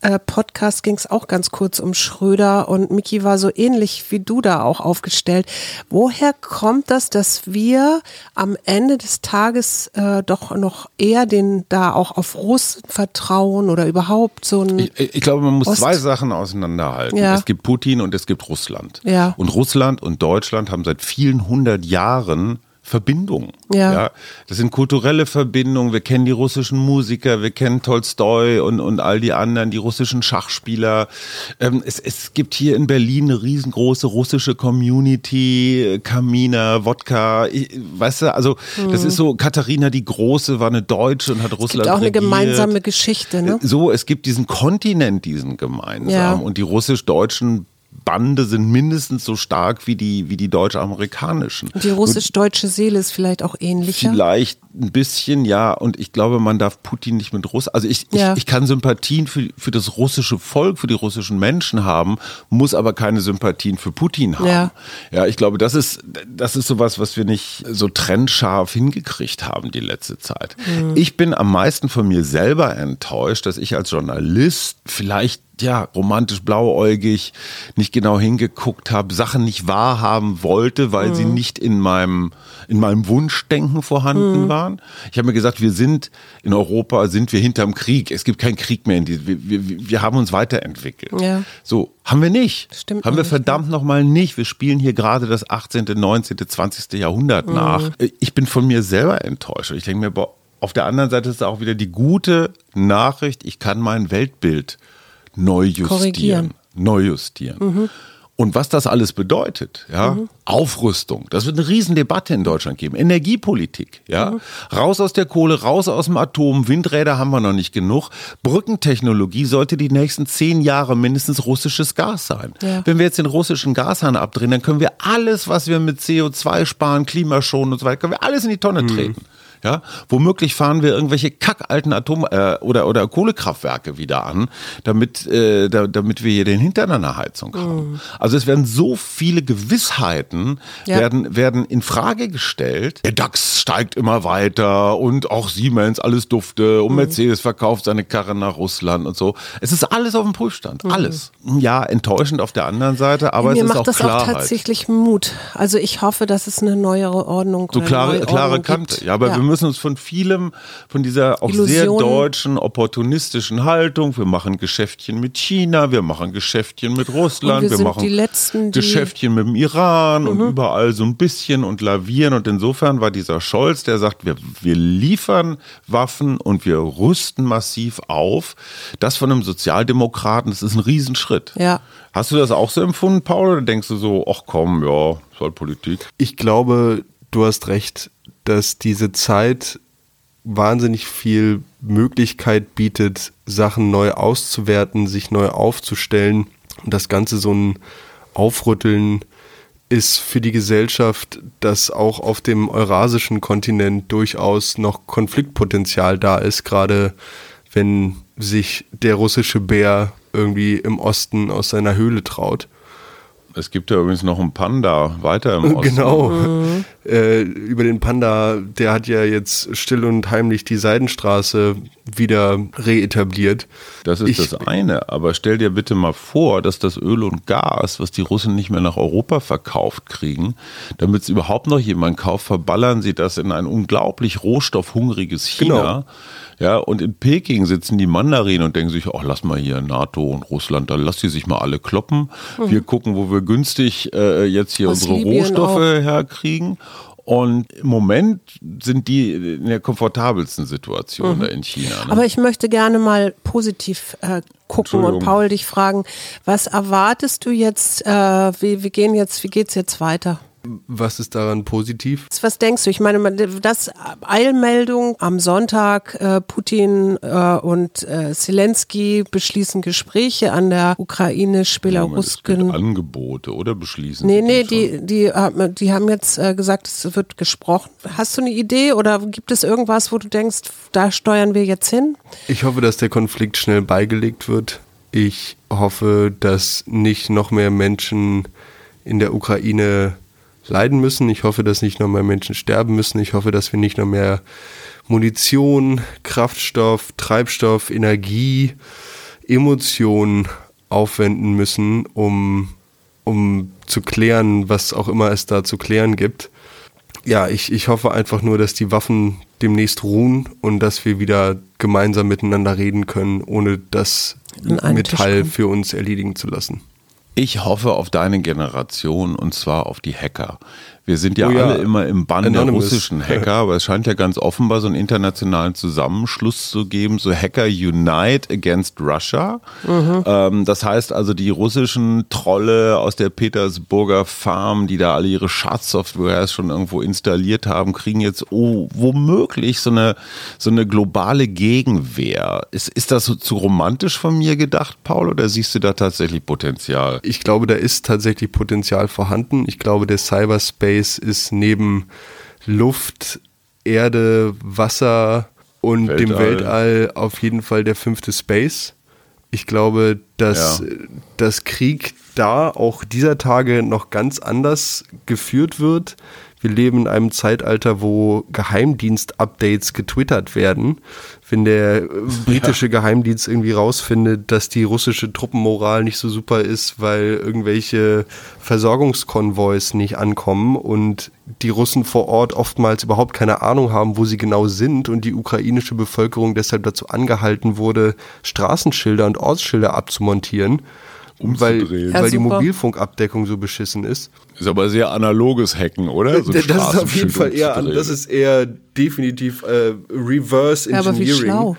äh, Podcast ging es auch ganz kurz um Schröder und Mickey war so ähnlich wie du da auch aufgestellt. Woher kommt das, dass wir am Ende des Tages äh, doch noch eher den da auch auf Russen vertrauen oder überhaupt so ein. Ich, ich glaube, man muss Ost zwei Sachen auseinanderhalten. Ja. Es gibt Putin und es gibt Russland. Ja. Und Russland und Deutschland haben seit vielen hundert Jahren Verbindungen. Ja. ja. Das sind kulturelle Verbindungen. Wir kennen die russischen Musiker, wir kennen Tolstoi und, und all die anderen, die russischen Schachspieler. Ähm, es, es gibt hier in Berlin eine riesengroße russische Community, Kamina, Wodka, ich, weißt du, also mhm. das ist so, Katharina die Große war eine Deutsche und hat Russland Es gibt auch regiert. eine gemeinsame Geschichte, ne? So, es gibt diesen Kontinent, diesen gemeinsam. Ja. Und die russisch-deutschen Bande sind mindestens so stark wie die, wie die deutsch-amerikanischen. Die russisch-deutsche Seele ist vielleicht auch ähnlicher? Vielleicht ein bisschen, ja. Und ich glaube, man darf Putin nicht mit Russ. Also ich, ja. ich, ich kann Sympathien für, für das russische Volk, für die russischen Menschen haben, muss aber keine Sympathien für Putin haben. Ja, ja ich glaube, das ist, das ist sowas, was wir nicht so trennscharf hingekriegt haben die letzte Zeit. Mhm. Ich bin am meisten von mir selber enttäuscht, dass ich als Journalist vielleicht ja, romantisch blauäugig, nicht genau hingeguckt habe, Sachen nicht wahrhaben wollte, weil mhm. sie nicht in meinem, in meinem Wunschdenken vorhanden mhm. waren. Ich habe mir gesagt, wir sind in Europa, sind wir hinterm Krieg. Es gibt keinen Krieg mehr. In die, wir, wir, wir haben uns weiterentwickelt. Ja. So, haben wir nicht. Stimmt haben wir verdammt ja. nochmal nicht. Wir spielen hier gerade das 18., 19., 20. Jahrhundert mhm. nach. Ich bin von mir selber enttäuscht. Ich denke mir, boah, auf der anderen Seite ist auch wieder die gute Nachricht, ich kann mein Weltbild neu justieren. Neu justieren. Mhm. Und was das alles bedeutet, ja, mhm. Aufrüstung, das wird eine Riesendebatte in Deutschland geben. Energiepolitik, ja, mhm. raus aus der Kohle, raus aus dem Atom, Windräder haben wir noch nicht genug. Brückentechnologie sollte die nächsten zehn Jahre mindestens russisches Gas sein. Ja. Wenn wir jetzt den russischen Gashahn abdrehen, dann können wir alles, was wir mit CO2 sparen, Klimaschonen und so weiter, können wir alles in die Tonne mhm. treten. Ja, womöglich fahren wir irgendwelche kackalten Atom- äh, oder, oder Kohlekraftwerke wieder an, damit, äh, da, damit wir hier den Hintern an der Heizung haben. Mhm. Also es werden so viele Gewissheiten ja. werden, werden in Frage gestellt. Der DAX steigt immer weiter und auch Siemens, alles dufte und mhm. Mercedes verkauft seine Karre nach Russland und so. Es ist alles auf dem Prüfstand, mhm. alles. Ja, enttäuschend auf der anderen Seite, aber Mir es ist macht auch das auch tatsächlich Mut. Also ich hoffe, dass es eine neuere Ordnung so klare, klare Kante. Gibt. Ja, aber ja. wir müssen uns von vielem, von dieser auch sehr deutschen, opportunistischen Haltung, wir machen Geschäftchen mit China, wir machen Geschäftchen mit Russland, wir, wir machen Letzten, Geschäftchen mit dem Iran mhm. und überall so ein bisschen und lavieren. Und insofern war dieser Scholz, der sagt, wir, wir liefern Waffen und wir rüsten massiv auf. Das von einem Sozialdemokraten, das ist ein Riesenschritt. Ja. Hast du das auch so empfunden, Paul? Oder denkst du so, ach komm, ja, ist halt Politik? Ich glaube, du hast recht dass diese Zeit wahnsinnig viel Möglichkeit bietet, Sachen neu auszuwerten, sich neu aufzustellen. Und das Ganze so ein Aufrütteln ist für die Gesellschaft, dass auch auf dem eurasischen Kontinent durchaus noch Konfliktpotenzial da ist, gerade wenn sich der russische Bär irgendwie im Osten aus seiner Höhle traut. Es gibt ja übrigens noch einen Panda weiter im [LAUGHS] Osten. Genau. Mhm. Äh, über den Panda, der hat ja jetzt still und heimlich die Seidenstraße wieder reetabliert. Das ist ich, das eine. Aber stell dir bitte mal vor, dass das Öl und Gas, was die Russen nicht mehr nach Europa verkauft kriegen, damit es überhaupt noch jemand kauft, verballern sie das in ein unglaublich rohstoffhungriges China. Genau ja, und in Peking sitzen die Mandarinen und denken sich, ach, lass mal hier NATO und Russland, dann lass die sich mal alle kloppen. Mhm. Wir gucken, wo wir günstig äh, jetzt hier Aus unsere Libyen Rohstoffe auch. herkriegen. Und im Moment sind die in der komfortabelsten Situation mhm. in China. Ne? Aber ich möchte gerne mal positiv äh, gucken und Paul dich fragen, was erwartest du jetzt, äh, wie, wie, gehen jetzt, wie geht's jetzt weiter? Was ist daran positiv? Was denkst du? Ich meine, das Eilmeldung am Sonntag, äh, Putin äh, und äh, Zelensky beschließen Gespräche an der ukrainisch-belarussischen. Angebote oder beschließen? Nee, nee, die, die, die, die haben jetzt äh, gesagt, es wird gesprochen. Hast du eine Idee oder gibt es irgendwas, wo du denkst, da steuern wir jetzt hin? Ich hoffe, dass der Konflikt schnell beigelegt wird. Ich hoffe, dass nicht noch mehr Menschen in der Ukraine leiden müssen. Ich hoffe, dass nicht noch mehr Menschen sterben müssen. Ich hoffe, dass wir nicht noch mehr Munition, Kraftstoff, Treibstoff, Energie, Emotionen aufwenden müssen, um, um zu klären, was auch immer es da zu klären gibt. Ja, ich, ich hoffe einfach nur, dass die Waffen demnächst ruhen und dass wir wieder gemeinsam miteinander reden können, ohne das Metall für uns erledigen zu lassen. Ich hoffe auf deine Generation und zwar auf die Hacker. Wir sind ja, oh ja, alle immer im Bann Anonymous. der russischen Hacker, aber es scheint ja ganz offenbar so einen internationalen Zusammenschluss zu geben, so Hacker Unite Against Russia. Mhm. Ähm, das heißt also, die russischen Trolle aus der Petersburger Farm, die da alle ihre Schadsoftware schon irgendwo installiert haben, kriegen jetzt oh, womöglich so eine, so eine globale Gegenwehr. Ist, ist das so zu romantisch von mir gedacht, Paul, oder siehst du da tatsächlich Potenzial? Ich glaube, da ist tatsächlich Potenzial vorhanden. Ich glaube, der Cyberspace Space ist neben Luft, Erde, Wasser und Weltall. dem Weltall auf jeden Fall der fünfte Space. Ich glaube, dass ja. das Krieg da auch dieser Tage noch ganz anders geführt wird. Wir leben in einem Zeitalter, wo Geheimdienst-Updates getwittert werden. Wenn der [LAUGHS] britische ja. Geheimdienst irgendwie rausfindet, dass die russische Truppenmoral nicht so super ist, weil irgendwelche Versorgungskonvois nicht ankommen und die Russen vor Ort oftmals überhaupt keine Ahnung haben, wo sie genau sind und die ukrainische Bevölkerung deshalb dazu angehalten wurde, Straßenschilder und Ortsschilder abzumontieren umzudrehen. Weil, ja, weil die Mobilfunkabdeckung so beschissen ist. Ist aber sehr analoges Hacken, oder? So das ist auf jeden Fall eher, das ist eher definitiv äh, Reverse Engineering. Ja, aber wie schlau.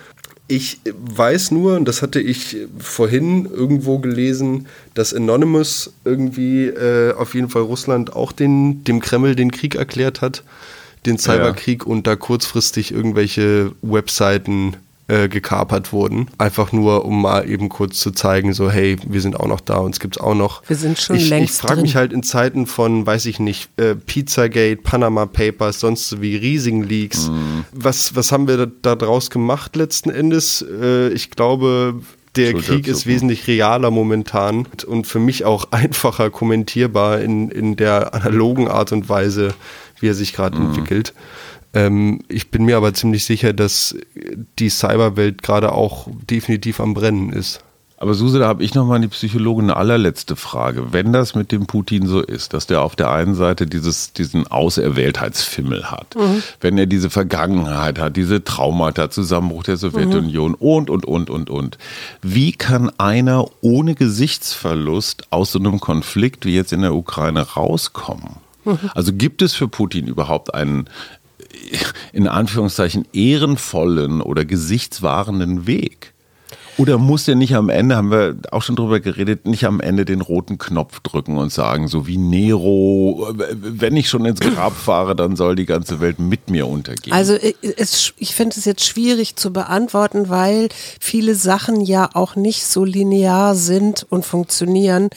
Ich weiß nur, und das hatte ich vorhin irgendwo gelesen, dass Anonymous irgendwie äh, auf jeden Fall Russland auch den, dem Kreml den Krieg erklärt hat, den Cyberkrieg ja. und da kurzfristig irgendwelche Webseiten äh, gekapert wurden. Einfach nur, um mal eben kurz zu zeigen, so hey, wir sind auch noch da, uns gibt es auch noch. Wir sind schon ich, längst Ich frage mich halt in Zeiten von, weiß ich nicht, äh, Pizzagate, Panama Papers, sonst wie riesigen Leaks. Mhm. Was, was haben wir da, da draus gemacht letzten Endes? Äh, ich glaube, der Krieg ist wesentlich realer momentan und für mich auch [LAUGHS] einfacher kommentierbar in, in der analogen Art und Weise, wie er sich gerade mhm. entwickelt. Ähm, ich bin mir aber ziemlich sicher, dass die Cyberwelt gerade auch definitiv am Brennen ist. Aber Suse, da habe ich nochmal die Psychologin eine allerletzte Frage. Wenn das mit dem Putin so ist, dass der auf der einen Seite dieses, diesen Auserwähltheitsfimmel hat, mhm. wenn er diese Vergangenheit hat, diese Traumata, Zusammenbruch der Sowjetunion mhm. und, und, und, und, und. Wie kann einer ohne Gesichtsverlust aus so einem Konflikt wie jetzt in der Ukraine rauskommen? Mhm. Also gibt es für Putin überhaupt einen in Anführungszeichen ehrenvollen oder gesichtswahrenden Weg? Oder muss der nicht am Ende, haben wir auch schon drüber geredet, nicht am Ende den roten Knopf drücken und sagen, so wie Nero, wenn ich schon ins Grab fahre, dann soll die ganze Welt mit mir untergehen? Also es, ich finde es jetzt schwierig zu beantworten, weil viele Sachen ja auch nicht so linear sind und funktionieren,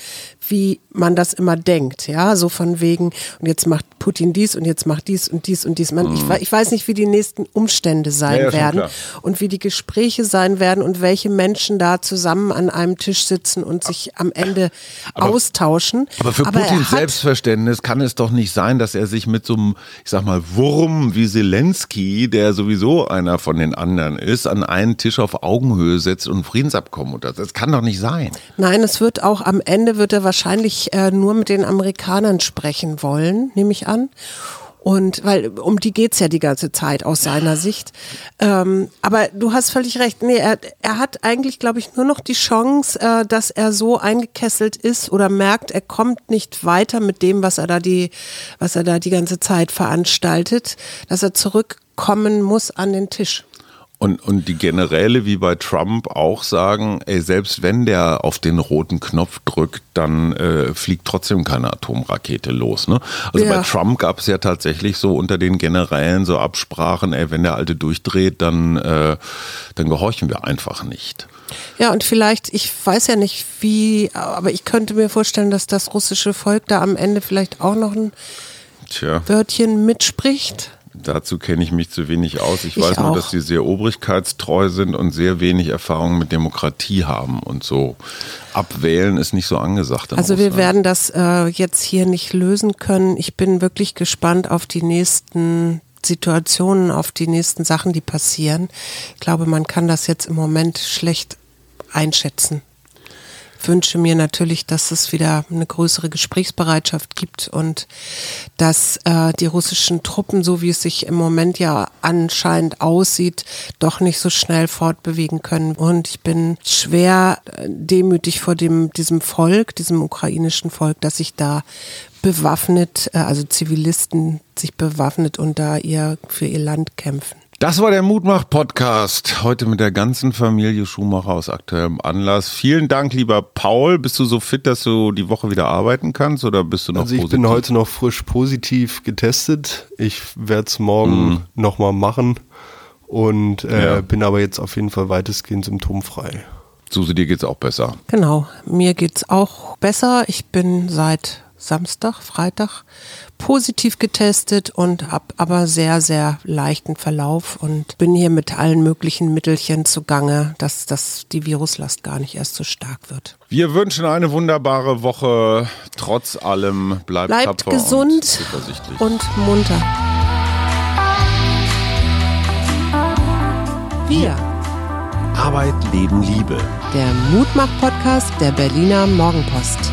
wie man das immer denkt, ja, so von wegen, und jetzt macht Putin dies und jetzt macht dies und dies und dies. Man, mhm. ich, ich, weiß nicht, wie die nächsten Umstände sein ja, ja, werden und wie die Gespräche sein werden und welche Menschen da zusammen an einem Tisch sitzen und sich am Ende aber, austauschen. Aber für aber Putins Selbstverständnis kann es doch nicht sein, dass er sich mit so einem, ich sag mal, Wurm wie Zelensky, der sowieso einer von den anderen ist, an einen Tisch auf Augenhöhe setzt und Friedensabkommen unter. Das kann doch nicht sein. Nein, es wird auch am Ende wird er wahrscheinlich wahrscheinlich äh, nur mit den Amerikanern sprechen wollen, nehme ich an. Und weil um die geht's ja die ganze Zeit aus seiner Sicht. Ähm, aber du hast völlig recht. Nee, er, er hat eigentlich, glaube ich, nur noch die Chance, äh, dass er so eingekesselt ist oder merkt, er kommt nicht weiter mit dem, was er da die, was er da die ganze Zeit veranstaltet, dass er zurückkommen muss an den Tisch. Und, und die Generäle wie bei Trump auch sagen, ey, selbst wenn der auf den roten Knopf drückt, dann äh, fliegt trotzdem keine Atomrakete los. Ne? Also ja. bei Trump gab es ja tatsächlich so unter den Generälen so Absprachen, ey, wenn der Alte durchdreht, dann, äh, dann gehorchen wir einfach nicht. Ja, und vielleicht, ich weiß ja nicht wie, aber ich könnte mir vorstellen, dass das russische Volk da am Ende vielleicht auch noch ein Tja. Wörtchen mitspricht. Dazu kenne ich mich zu wenig aus. Ich, ich weiß auch. nur, dass sie sehr obrigkeitstreu sind und sehr wenig Erfahrung mit Demokratie haben und so. Abwählen ist nicht so angesagt. Also wir werden das äh, jetzt hier nicht lösen können. Ich bin wirklich gespannt auf die nächsten Situationen, auf die nächsten Sachen, die passieren. Ich glaube, man kann das jetzt im Moment schlecht einschätzen wünsche mir natürlich, dass es wieder eine größere Gesprächsbereitschaft gibt und dass äh, die russischen Truppen, so wie es sich im Moment ja anscheinend aussieht, doch nicht so schnell fortbewegen können. Und ich bin schwer äh, demütig vor dem, diesem Volk, diesem ukrainischen Volk, dass sich da bewaffnet, äh, also Zivilisten sich bewaffnet und da ihr für ihr Land kämpfen. Das war der Mutmach-Podcast. Heute mit der ganzen Familie Schumacher aus aktuellem Anlass. Vielen Dank, lieber Paul. Bist du so fit, dass du die Woche wieder arbeiten kannst oder bist du noch Also ich positiv? bin heute noch frisch positiv getestet. Ich werde es morgen mhm. nochmal machen und äh, ja. bin aber jetzt auf jeden Fall weitestgehend symptomfrei. Suse, dir geht's auch besser. Genau, mir geht's auch besser. Ich bin seit Samstag, Freitag positiv getestet und habe aber sehr, sehr leichten Verlauf und bin hier mit allen möglichen Mittelchen zugange, dass, dass die Viruslast gar nicht erst so stark wird. Wir wünschen eine wunderbare Woche. Trotz allem bleibt, bleibt gesund und, und munter. Wir. Arbeit, Leben, Liebe. Der Mutmach-Podcast der Berliner Morgenpost.